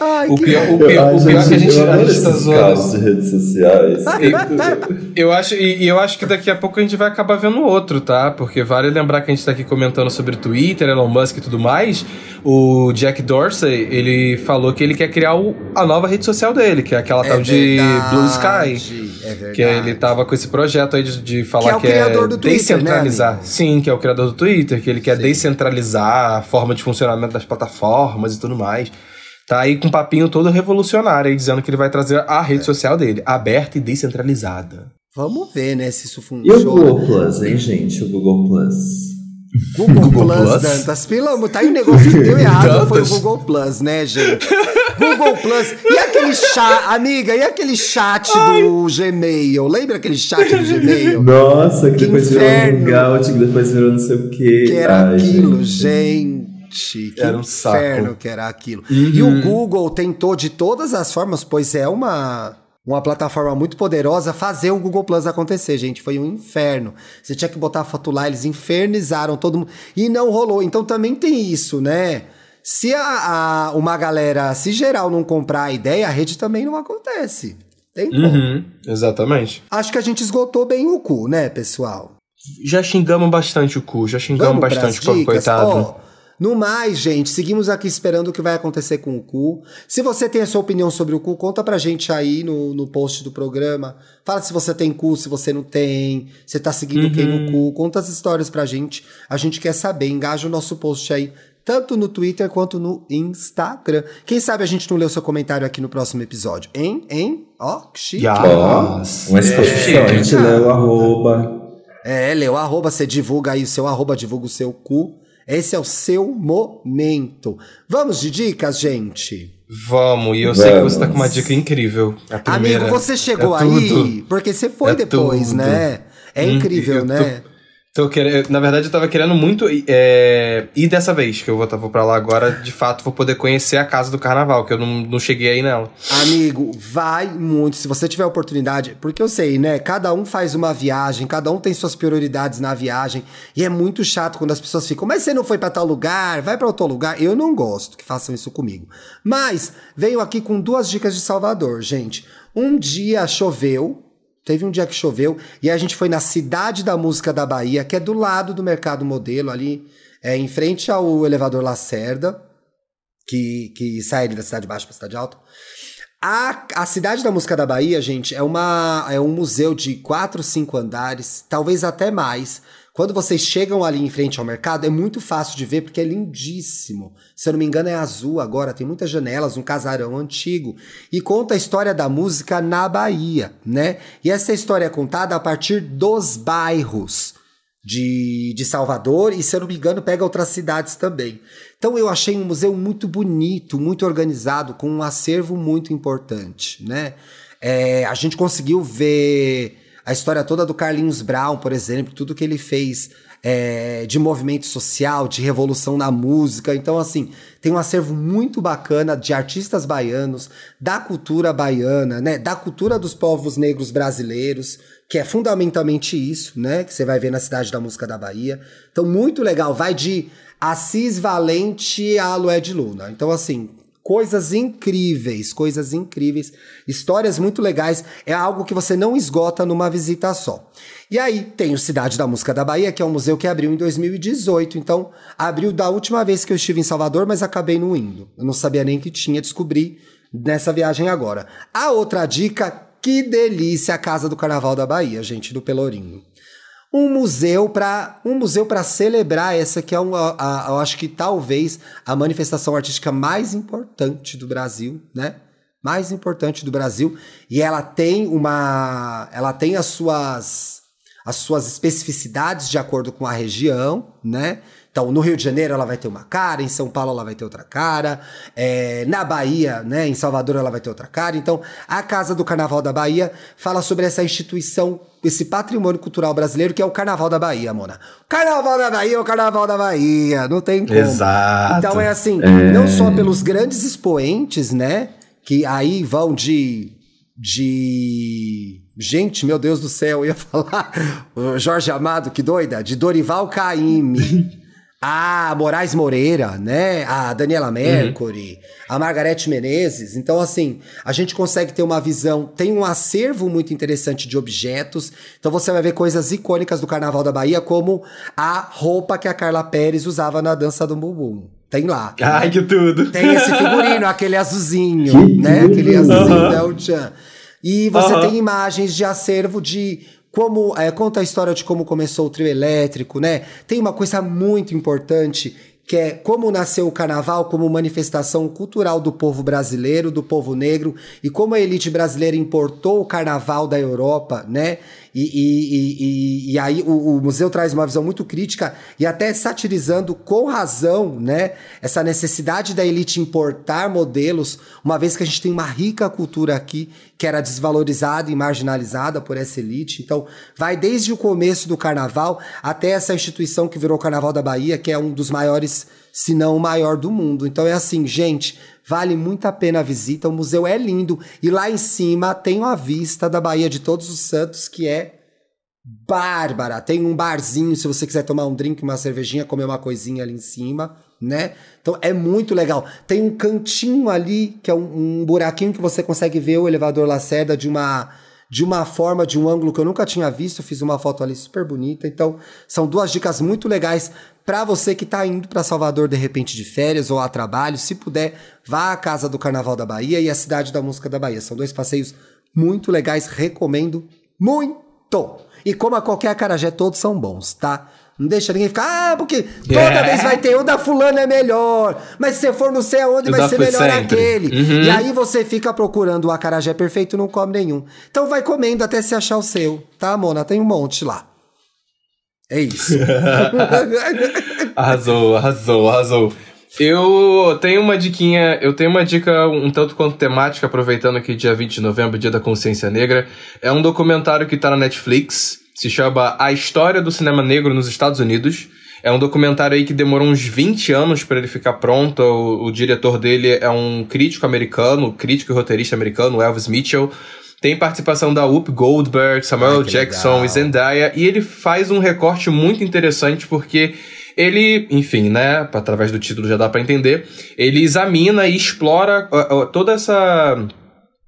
Ai, O que pior, bom. o pior, o pior é que a gente, a gente tá zoando. de redes sociais. Eu acho, e, eu acho que daqui a pouco a gente vai acabar vendo outro, tá? Porque vale lembrar que a gente tá aqui comentando sobre Twitter, Elon Musk e tudo mais. O Jack Dorsey, ele falou que ele quer criar o- a nova rede social dele, que é aquela tal de verdade, Blue Sky. É verdade. Que ele tava com esse projeto aí de, de falar Que é o que criador do Twitter, descentralizar. né? Sim, que é o criador do Twitter, que ele quer Sim. descentralizar a forma de funcionamento das plataformas e tudo mais. Tá aí com um papinho todo revolucionário aí, dizendo que ele vai trazer a É. rede social dele, aberta e descentralizada. Vamos ver, né, se isso E o funciona. Google Plus, hein, gente? O Google Plus. Google, Google Plus, Plus? Dantas. Pelo amor, tá aí um negócio que deu errado, foi o? Google Plus, né, gente? Google Plus. E aquele chat, amiga, e aquele chat do Gmail? Lembra aquele chat do Gmail? Nossa, que, Que depois inferno. virou um Hangout, que depois virou não sei o quê. Que era Ai, aquilo, gente. Gente. Que Era um inferno saco. que era aquilo. E o Google tentou de todas as formas, pois é uma, uma plataforma muito poderosa, fazer o Google Plus acontecer, gente. Foi um inferno. Você tinha que botar a foto lá, eles infernizaram todo mundo. E não rolou. Então também tem isso, né? Se a, a- uma galera, se geral não comprar a ideia, a rede também não acontece. Tem como. Uhum, exatamente. Acho que a gente esgotou bem o cu, né, pessoal? Já xingamos bastante o cu, já xingamos Vamos bastante o coitado. Ó, no mais, gente, seguimos aqui esperando o que vai acontecer com o cu. Se você tem a sua opinião sobre o cu, conta pra gente aí no, no post do programa. Fala se você tem cu, se você não tem, você tá seguindo quem Uhum. no cu. Conta as histórias pra gente. A gente quer saber. Engaja o nosso post aí, tanto no Twitter quanto no Instagram. Quem sabe a gente não lê o seu comentário aqui no próximo episódio, hein? Hein? Ó, que chique. Yes. uma exposição. A gente lê o arroba. É, Leo, arroba, você divulga aí o seu arroba, divulga o seu cu. Esse é o seu momento. Vamos de dicas, gente? Vamos, e eu sei que você tá com uma Vamos. dica incrível. A primeira. Amigo, você chegou É aí tudo. porque você foi É depois, tudo. né? É Hum, incrível, eu né? Tô querendo, na verdade, eu tava querendo muito é, ir dessa vez, que eu vou, vou pra lá agora, de fato, vou poder conhecer a casa do carnaval, que eu não, não cheguei aí nela. Amigo, vai muito. Se você tiver oportunidade, porque eu sei, né? Cada um faz uma viagem, cada um tem suas prioridades na viagem. E é muito chato quando as pessoas ficam, mas você não foi pra tal lugar, vai pra outro lugar. Eu não gosto que façam isso comigo. Mas venho aqui com duas dicas de Salvador, gente. Um dia choveu. Teve um dia que choveu e a gente foi na Cidade da Música da Bahia, que é do lado do Mercado Modelo, ali é, em frente ao elevador Lacerda, que, que sai da Cidade Baixa para Cidade Alta. A, a Cidade da Música da Bahia, gente, é, uma, é um museu de quatro, cinco andares, talvez até mais. Quando vocês chegam ali em frente ao mercado, é muito fácil de ver porque é lindíssimo. Se eu não me engano, é azul agora, tem muitas janelas, um casarão antigo. E conta a história da música na Bahia, né? E essa história é contada a partir dos bairros de, de Salvador e, se eu não me engano, pega outras cidades também. Então eu achei um museu muito bonito, muito organizado, com um acervo muito importante, né? É, a gente conseguiu ver a história toda do Carlinhos Brown, por exemplo, tudo que ele fez é, de movimento social, de revolução na música. Então, assim, tem um acervo muito bacana de artistas baianos, da cultura baiana, né? Da cultura dos povos negros brasileiros, que é fundamentalmente isso, né? Que você vai ver na Cidade da Música da Bahia. Então, muito legal. Vai de Assis Valente a Lué de Luna. Então, assim, coisas incríveis, coisas incríveis, histórias muito legais, é algo que você não esgota numa visita só. E aí tem o Cidade da Música da Bahia, que é um museu que abriu em 2018, então abriu da última vez que eu estive em Salvador, mas acabei não indo. Eu não sabia nem que tinha, descobri nessa viagem agora. A outra dica, que delícia a Casa do Carnaval da Bahia, gente, do Pelourinho um museu para um museu para celebrar essa que é uma, a, eu acho que talvez a manifestação artística mais importante do Brasil, né? Mais importante do Brasil e ela tem uma ela tem as suas as suas especificidades de acordo com a região, né? Então, no Rio de Janeiro ela vai ter uma cara, em São Paulo ela vai ter outra cara, é, na Bahia, né, em Salvador ela vai ter outra cara. Então, a Casa do Carnaval da Bahia fala sobre essa instituição, esse patrimônio cultural brasileiro que é o Carnaval da Bahia, Mona. Carnaval da Bahia é o Carnaval da Bahia, não tem como. Exato. Então é assim, é... não só pelos grandes expoentes, né, que aí vão de de. Gente, meu Deus do céu, eu ia falar. Jorge Amado, que doida. De Dorival Caymmi. A Moraes Moreira, né? A Daniela uhum. Mercury, uhum. a Margarete Menezes. Então, assim, a gente consegue ter uma visão. Tem um acervo muito interessante de objetos. Então, você vai ver coisas icônicas do Carnaval da Bahia, como a roupa que a Carla Pérez usava na dança do bumbum. Tem lá. Ai, né? que tudo! Tem esse figurino, aquele azulzinho, né? Aquele azulzinho uhum. da Uchan. E você uhum. tem imagens de acervo de como é, conta a história de como começou o trio elétrico, né? Tem uma coisa muito importante que é como nasceu o carnaval como manifestação cultural do povo brasileiro, do povo negro, e como a elite brasileira importou o carnaval da Europa, né? E, e, e, e aí o, o, museu traz uma visão muito crítica e até satirizando com razão, né? Essa necessidade da elite importar modelos, uma vez que a gente tem uma rica cultura aqui que era desvalorizada e marginalizada por essa elite. Então, vai desde o começo do carnaval até essa instituição que virou o Carnaval da Bahia, que é um dos maiores, se não o maior do mundo. Então é assim, gente, vale muito a pena a visita. O museu é lindo e lá em cima tem uma vista da Bahia de Todos os Santos que é bárbara. Tem um barzinho se você quiser tomar um drink, uma cervejinha, comer uma coisinha ali em cima né? Então é muito legal. Tem um cantinho ali, que é um, um buraquinho que você consegue ver o elevador Lacerda de uma de uma forma, de um ângulo que eu nunca tinha visto. Fiz uma foto ali super bonita. Então, são duas dicas muito legais para você que está indo para Salvador de repente de férias ou a trabalho. Se puder, vá à Casa do Carnaval da Bahia e à Cidade da Música da Bahia. São dois passeios muito legais, recomendo muito. E como a qualquer acarajé, todos são bons, tá? Não deixa ninguém ficar, ah, porque toda yeah. É. vez vai ter o da fulano é melhor. Mas se você for não sei aonde, vai ser melhor sempre. aquele. Uhum. E aí você fica procurando o acarajé perfeito e não come nenhum. Então vai comendo até se achar o seu, tá, Mona? Tem um monte lá. É isso. arrasou, arrasou, arrasou. Eu tenho uma diquinha, eu tenho uma dica um tanto quanto temática, aproveitando que dia 20 de novembro, dia da consciência negra. É um documentário que tá na Netflix se chama A História do Cinema Negro nos Estados Unidos. É um documentário aí que demorou uns 20 anos para ele ficar pronto. O, o, diretor dele é um crítico americano, crítico e roteirista americano, Elvis Mitchell. Tem participação da Whoop Goldberg, Samuel Jackson legal. e Zendaya. E ele faz um recorte muito interessante porque ele, enfim, né, através do título já dá para entender, ele examina e explora toda essa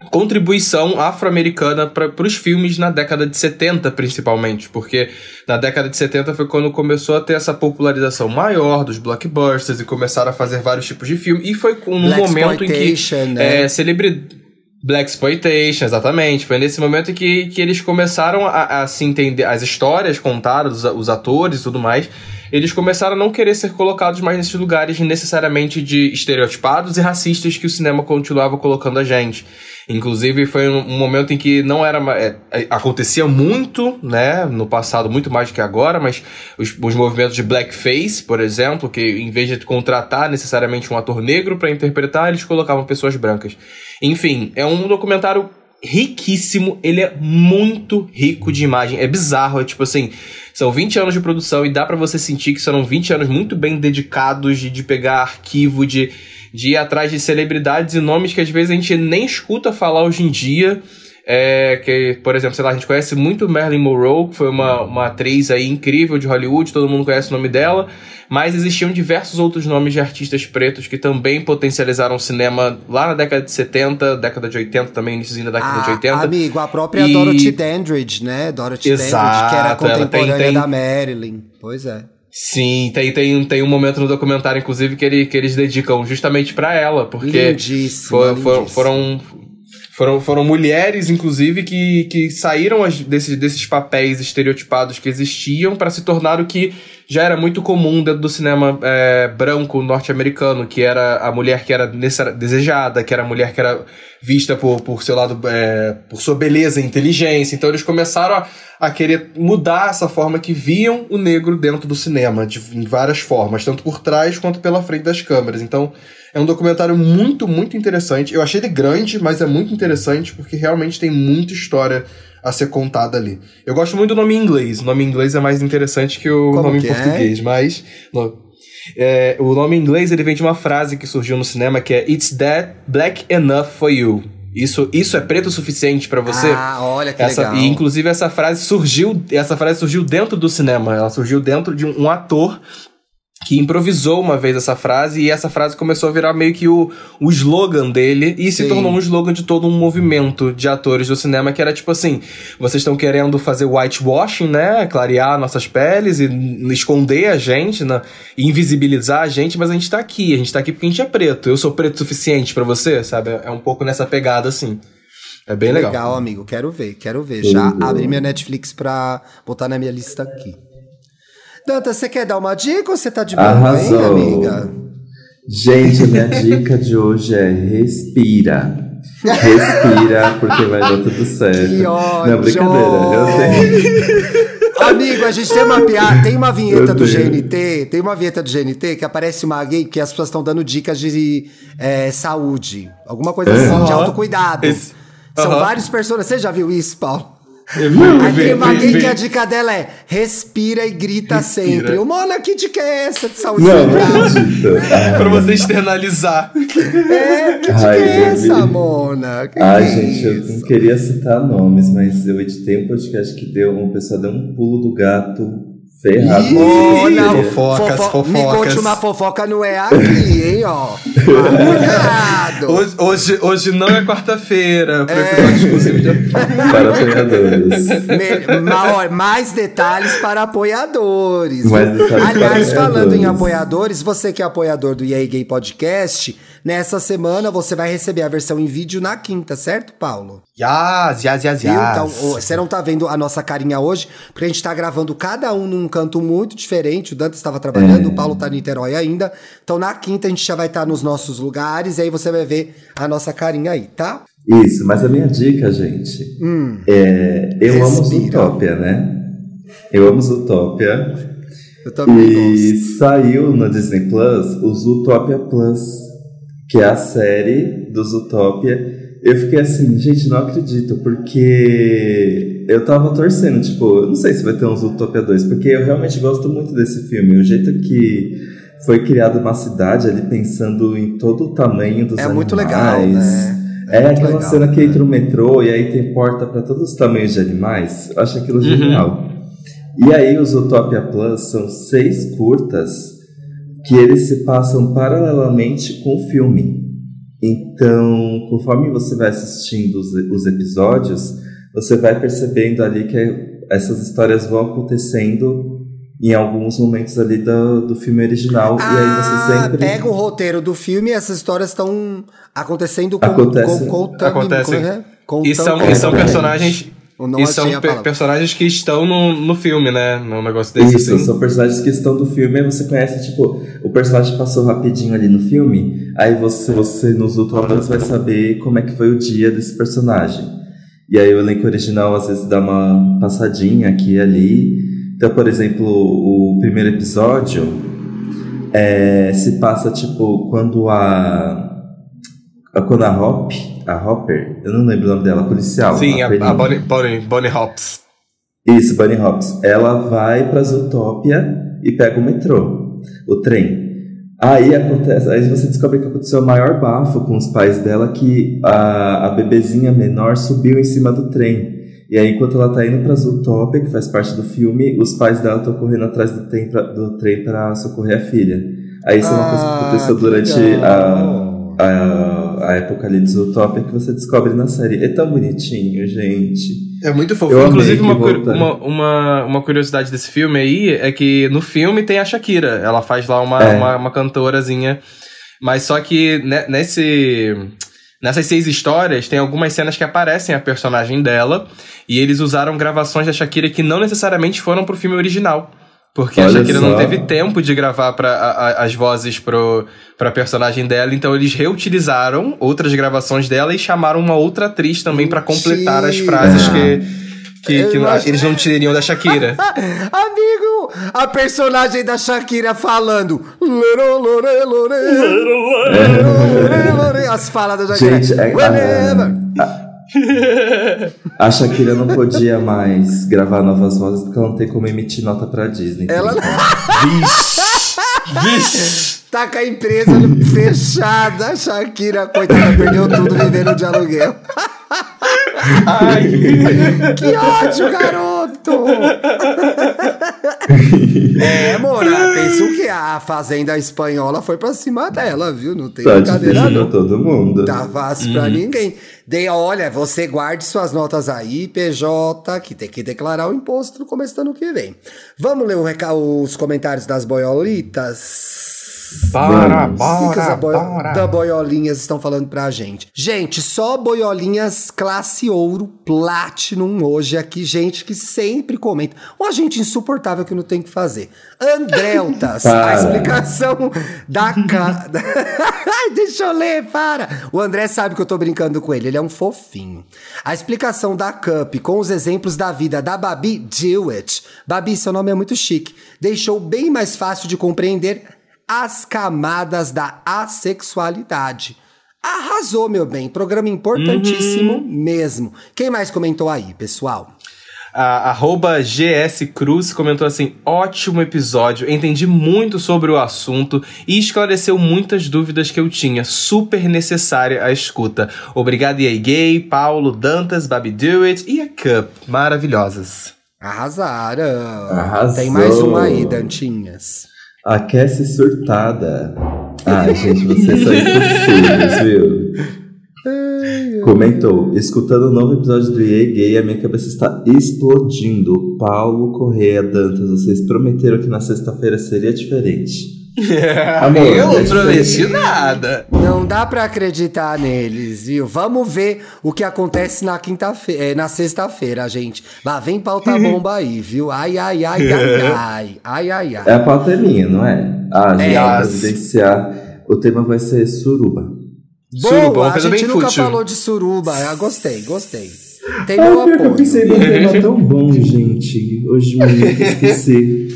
contribuição afro-americana para os filmes na década de 70, principalmente, porque na década de 70 foi quando começou a ter essa popularização maior dos blockbusters e começaram a fazer vários tipos de filme, e foi num momento em que né? é, celebridade Black Exploitation, exatamente. Foi nesse momento que, que eles começaram a, a se entender, as histórias contadas, os, os atores e tudo mais, eles começaram a não querer ser colocados mais nesses lugares necessariamente de estereotipados e racistas que o cinema continuava colocando a gente. Inclusive, foi um momento em que não era. É, é, acontecia muito, né? No passado, muito mais do que agora, mas os, os movimentos de blackface, por exemplo, que em vez de contratar necessariamente um ator negro para interpretar, eles colocavam pessoas brancas. Enfim, é um documentário riquíssimo, ele é muito rico de imagem, é bizarro, é tipo assim, são 20 anos de produção e dá para você sentir que serão 20 anos muito bem dedicados de, de pegar arquivo, de de ir atrás de celebridades e nomes que às vezes a gente nem escuta falar hoje em dia. É, que, por exemplo, sei lá, a gente conhece muito Marilyn Monroe, que foi uma, uma atriz aí incrível de Hollywood, todo mundo conhece o nome dela, mas existiam diversos outros nomes de artistas pretos que também potencializaram o cinema lá na década de 70, década de 80 também, início da década a, de 80. Amigo, a própria e... Dorothy Dandridge, né? Dorothy Exato, Dandridge, que era contemporânea tem, tem... da Marilyn. Pois é. Sim, tem, tem, tem um momento no documentário, inclusive, que, ele, que eles dedicam justamente para ela, porque for, foram, foram, foram mulheres, inclusive, que, que saíram desses, desses papéis estereotipados que existiam para se tornar o que já era muito comum dentro do cinema é, branco norte-americano, que era a mulher que era desejada, que era a mulher que era vista por, por seu lado, é, por sua beleza e inteligência. Então eles começaram a, a querer mudar essa forma que viam o negro dentro do cinema, de, em várias formas, tanto por trás quanto pela frente das câmeras. Então é um documentário muito, muito interessante. Eu achei ele grande, mas é muito interessante porque realmente tem muita história a ser contada ali. Eu gosto muito do nome em inglês. O nome em inglês é mais interessante que o Como nome que em é? português, é? mas. No, é, o nome em inglês ele vem de uma frase que surgiu no cinema que é It's that black enough for you. Isso, isso é preto o suficiente para você? Ah, olha que essa, legal. E inclusive essa frase surgiu, essa frase surgiu dentro do cinema. Ela surgiu dentro de um, um ator que improvisou uma vez essa frase e essa frase começou a virar meio que o, o slogan dele e Sim. se tornou um slogan de todo um movimento de atores do cinema que era tipo assim: vocês estão querendo fazer whitewashing, né? Clarear nossas peles e esconder a gente, né? E invisibilizar a gente, mas a gente tá aqui, a gente tá aqui porque a gente é preto. Eu sou preto o suficiente para você, sabe? É um pouco nessa pegada assim. É bem legal. Legal, amigo. Quero ver, quero ver. Já abri minha Netflix pra botar na minha lista aqui. Danta, você quer dar uma dica ou você tá de boa, hein, amiga? Gente, minha dica de hoje é respira. Respira, porque vai dar tudo certo. Que ódio. Não, brincadeira. Eu tenho. Amigo, a gente tem uma piada, tem uma vinheta do GNT, tem uma vinheta do GNT que aparece uma gay que as pessoas estão dando dicas de é, saúde, alguma coisa assim, uhum. de autocuidado. Esse, São vários personagens. Você já viu isso, Paulo? Aí tem uma gay que a dica dela é respira e grita respira. sempre. O Mona, que dica é essa de saúde não, mental? pra você externalizar. É, que dica Ai, é essa, Mona? Que Ai, que gente, é eu não queria citar nomes, mas eu editei um podcast que deu, uma pessoa deu um pulo do gato Ferrado. Não. Fofocas, Fofo fofocas. Me conte uma fofoca, não é aqui, hein, ó. Cuidado. Hoje, hoje, hoje não é quarta-feira. É. Para apoiadores. Me, mais detalhes para apoiadores. Mais detalhes Aliás, para falando em apoiadores, você que é apoiador do EA Gay Podcast, nessa semana você vai receber a versão em vídeo na quinta, certo, Paulo? Yas, yas, yas, yas. Então, você não tá vendo a nossa carinha hoje, porque a gente tá gravando cada um num canto muito diferente. O Dante estava trabalhando, é. o Paulo tá em Niterói ainda. Então, na quinta, a gente já vai estar tá nos nossos lugares, e aí você vai ver a nossa carinha aí, tá? Isso, mas a minha dica, gente, hum, é. Eu respira. amo Zootopia, né? Eu amo Zootopia. Eu também e gosto. saiu no Disney Plus o Zootopia Plus, que é a série do Zootopia eu fiquei assim, gente, não acredito, porque eu tava torcendo, tipo, eu não sei se vai ter um Zootopia 2, porque eu realmente gosto muito desse filme. O jeito que foi criado uma cidade ali pensando em todo o tamanho dos é animais. É muito legal, né? É, é aquela legal, cena né? que entra o metrô e aí tem porta para todos os tamanhos de animais. Eu acho aquilo uhum. genial. E aí os Utopia Plus são seis curtas que eles se passam paralelamente com o filme. Então, conforme você vai assistindo os, os episódios, você vai percebendo ali que essas histórias vão acontecendo em alguns momentos ali do, do filme original. Ah, e aí você ah, sempre. Pega o roteiro do filme e essas histórias estão acontecendo com, Acontece. com, com, com, Acontecem. Com, e são, e são personagens e são pe personagens que estão no, no filme, né? No negócio desse. Isso, assim. são personagens que estão no filme e você conhece, tipo, o personagem passou rapidinho ali no filme, aí você, você nos outros vai saber como é que foi o dia desse personagem. E aí o elenco original às vezes dá uma passadinha aqui e ali. Então, por exemplo, o primeiro episódio é, se passa, tipo, quando a. Quando a Hop a Hopper, eu não lembro o nome dela, policial. Sim, a, a, a Bonnie, Bonnie, Bonnie Hops. Isso, Bonnie Hops. Ela vai pra Zootopia e pega o metrô, o trem. Aí acontece, aí você descobre que aconteceu o maior bafo com os pais dela, que a, a bebezinha menor subiu em cima do trem. E aí, enquanto ela tá indo pra Zootopia, que faz parte do filme, os pais dela estão correndo atrás do trem, pra, do trem pra socorrer a filha. Aí isso ah, é uma coisa que ah, aconteceu que durante a a, a época ali de Zootopia que você descobre na série. É tão bonitinho, gente. É muito fofo. Eu Inclusive, uma, uma, uma, uma, curiosidade desse filme aí é que no filme tem a Shakira. Ela faz lá uma, é. uma, uma, cantorazinha. Mas só que nesse. Nessas seis histórias, tem algumas cenas que aparecem a personagem dela, e eles usaram gravações da Shakira que não necessariamente foram pro filme original. Porque a Olha Shakira não só. teve tempo de gravar pra, a- a- as vozes pro, pra personagem dela, então eles reutilizaram outras gravações dela e chamaram uma outra atriz também pra completar as frases que, que, que Eu acho- eles não teriam da Shakira. Amigo, a personagem da Shakira falando. "Lero, lore, lore, lore, lore", As falas da Shakira. Gente, é, Whenever. a, Shakira não podia mais gravar novas vozes porque ela não tem como emitir nota pra Disney. Ela Vixe! tá com a empresa fechada. A Shakira, coitada, perdeu tudo vivendo de aluguel. Ai! Que ódio, garoto! é, Mora, pensa o que a fazenda espanhola foi pra cima dela, viu? Não tem Tá brincadeira, não. todo mundo. Tá fácil pra ninguém. De, olha, você guarde suas notas aí, PJ, que tem que declarar o imposto no começo do ano que vem. Vamos ler os comentários das boiolitas? Bora, Vamos. O que que as boi- bora. da boiolinhas estão falando pra gente? Gente, só boiolinhas classe ouro, platinum hoje aqui, gente que sempre comenta. Uma gente insuportável que não tem o que fazer. Andreltas, a Para. explicação da... Ca... Ai, Deixa eu ler, para! O André sabe que eu tô brincando com ele, ele é um fofinho. A explicação da Cup com os exemplos da vida da Babi Dewitt. Babi, seu nome é muito chique. Deixou bem mais fácil de compreender as camadas da assexualidade. Arrasou, meu bem. Programa importantíssimo mesmo. Quem mais comentou aí, pessoal? A arroba GS Cruz comentou assim: ótimo episódio, entendi muito sobre o assunto e esclareceu muitas dúvidas que eu tinha. Super necessária a escuta. Obrigado, EA Gay, Paulo, Dantas, Babi Dewitt e a Cup. Maravilhosas. Arrasaram. Arrasou. Tem mais um aí, Dantinhas. Aquece surtada. Ai, gente, vocês são impossíveis, viu? Comentou, escutando o novo episódio do EA Gay, a minha cabeça está explodindo. Paulo Correia Dantas, vocês prometeram que na sexta-feira seria diferente. Amor, eu não eu prometi nada. Não dá pra acreditar neles, viu? Vamos ver o que acontece na quinta-feira, na sexta-feira, gente. Lá vem pauta bomba aí, viu? Ai, ai, ai, ai, ai. Ai, ai, ai. É a pauta é minha, não é? Ah, gente, É. evidenciar. O tema vai ser suruba. Suruba, Boa, a coisa gente bem nunca fútil. falou de suruba. Ah, gostei, gostei. Tem Ah, meu que eu apoio. pensei num tema tão bom, gente. Hoje eu esqueci.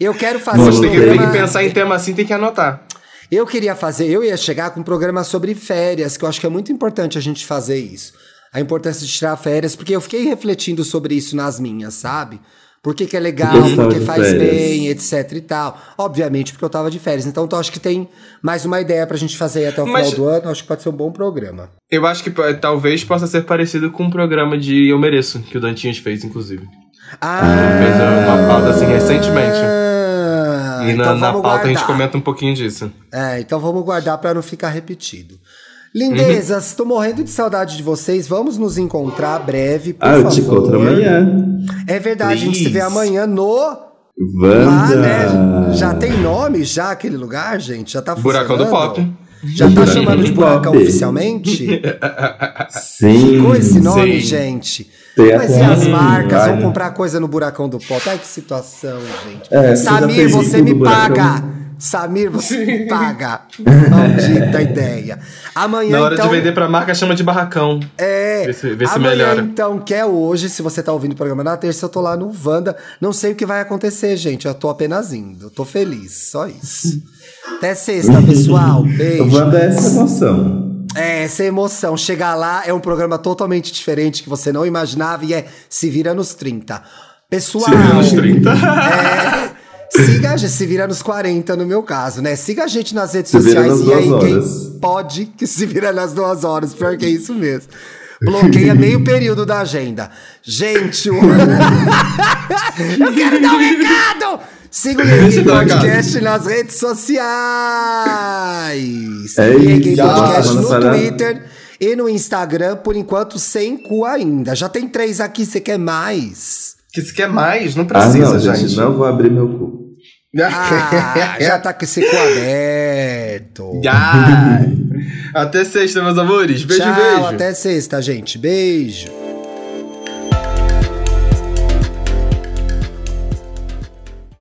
Eu quero fazer Nossa, um Tem que, tem programa... que pensar em tema assim, tem que anotar. Eu queria fazer, eu ia chegar com um programa sobre férias, que eu acho que é muito importante a gente fazer isso. A importância de tirar férias, porque eu fiquei refletindo sobre isso nas minhas, sabe? Por que, que é legal, porque faz férias. bem, etc e tal. Obviamente, porque eu tava de férias. Então, eu acho que tem mais uma ideia pra gente fazer aí até o Mas- final do ano. Acho que pode ser um bom programa. Eu acho que talvez possa ser parecido com um programa de Eu Mereço, que o Dantinhas fez, inclusive. Ah, fez uma pauta assim recentemente. E na, então na vamos pauta a gente guardar. comenta um pouquinho disso. É, então vamos guardar pra não ficar repetido. Lindezas, tô morrendo de saudade de vocês. Vamos nos encontrar breve, por Ah, eu favor. te encontro amanhã. É verdade, a gente se vê Please. amanhã no. Lá, Wanda! né? Já tem nome já aquele lugar, gente? Já tá Buracão do funcionando? Pop. Já tá chamando do de buracão oficialmente? Sim. Ficou esse nome, sim. gente? Tem Mas até e as marcas? Vão né? comprar coisa no buracão do pop. Ai, que situação, gente. É, você Samir, você tudo me paga. Samir, você me paga. Maldita ideia. Amanhã, Na hora então... de vender pra marca, chama de barracão. É, Vê se- vê se amanhã, melhora. então, que é hoje, se você tá ouvindo o programa na terça, eu tô lá no Wanda. Não sei o que vai acontecer, gente. Eu tô apenas indo. Eu tô feliz, só isso. Até sexta, pessoal. Beijo. Wanda é essa emoção. É, essa emoção. Chegar lá é um programa totalmente diferente que você não imaginava e é Se Vira nos 30. Pessoal. Se vira nos 30. É, siga a gente, se vira nos 40 no meu caso, né? Siga a gente nas redes Se sociais nas e aí duas quem horas. pode que se vira nas duas horas. Pior que é isso mesmo. Bloqueia meio período da agenda. Gente, o... eu quero dar um recado! Siga o dá Podcast nas redes sociais. É Yegi isso, Podcast no. Twitter e no Instagram, por enquanto, sem cu ainda. Já tem três aqui, você quer mais? Que se quer mais, não Ah, precisa, não, gente. gente, não vou abrir meu cu. Ah, já tá com esse cu aberto. Até sexta, meus amores. Beijo, Tchau, beijo. até sexta, gente. Beijo.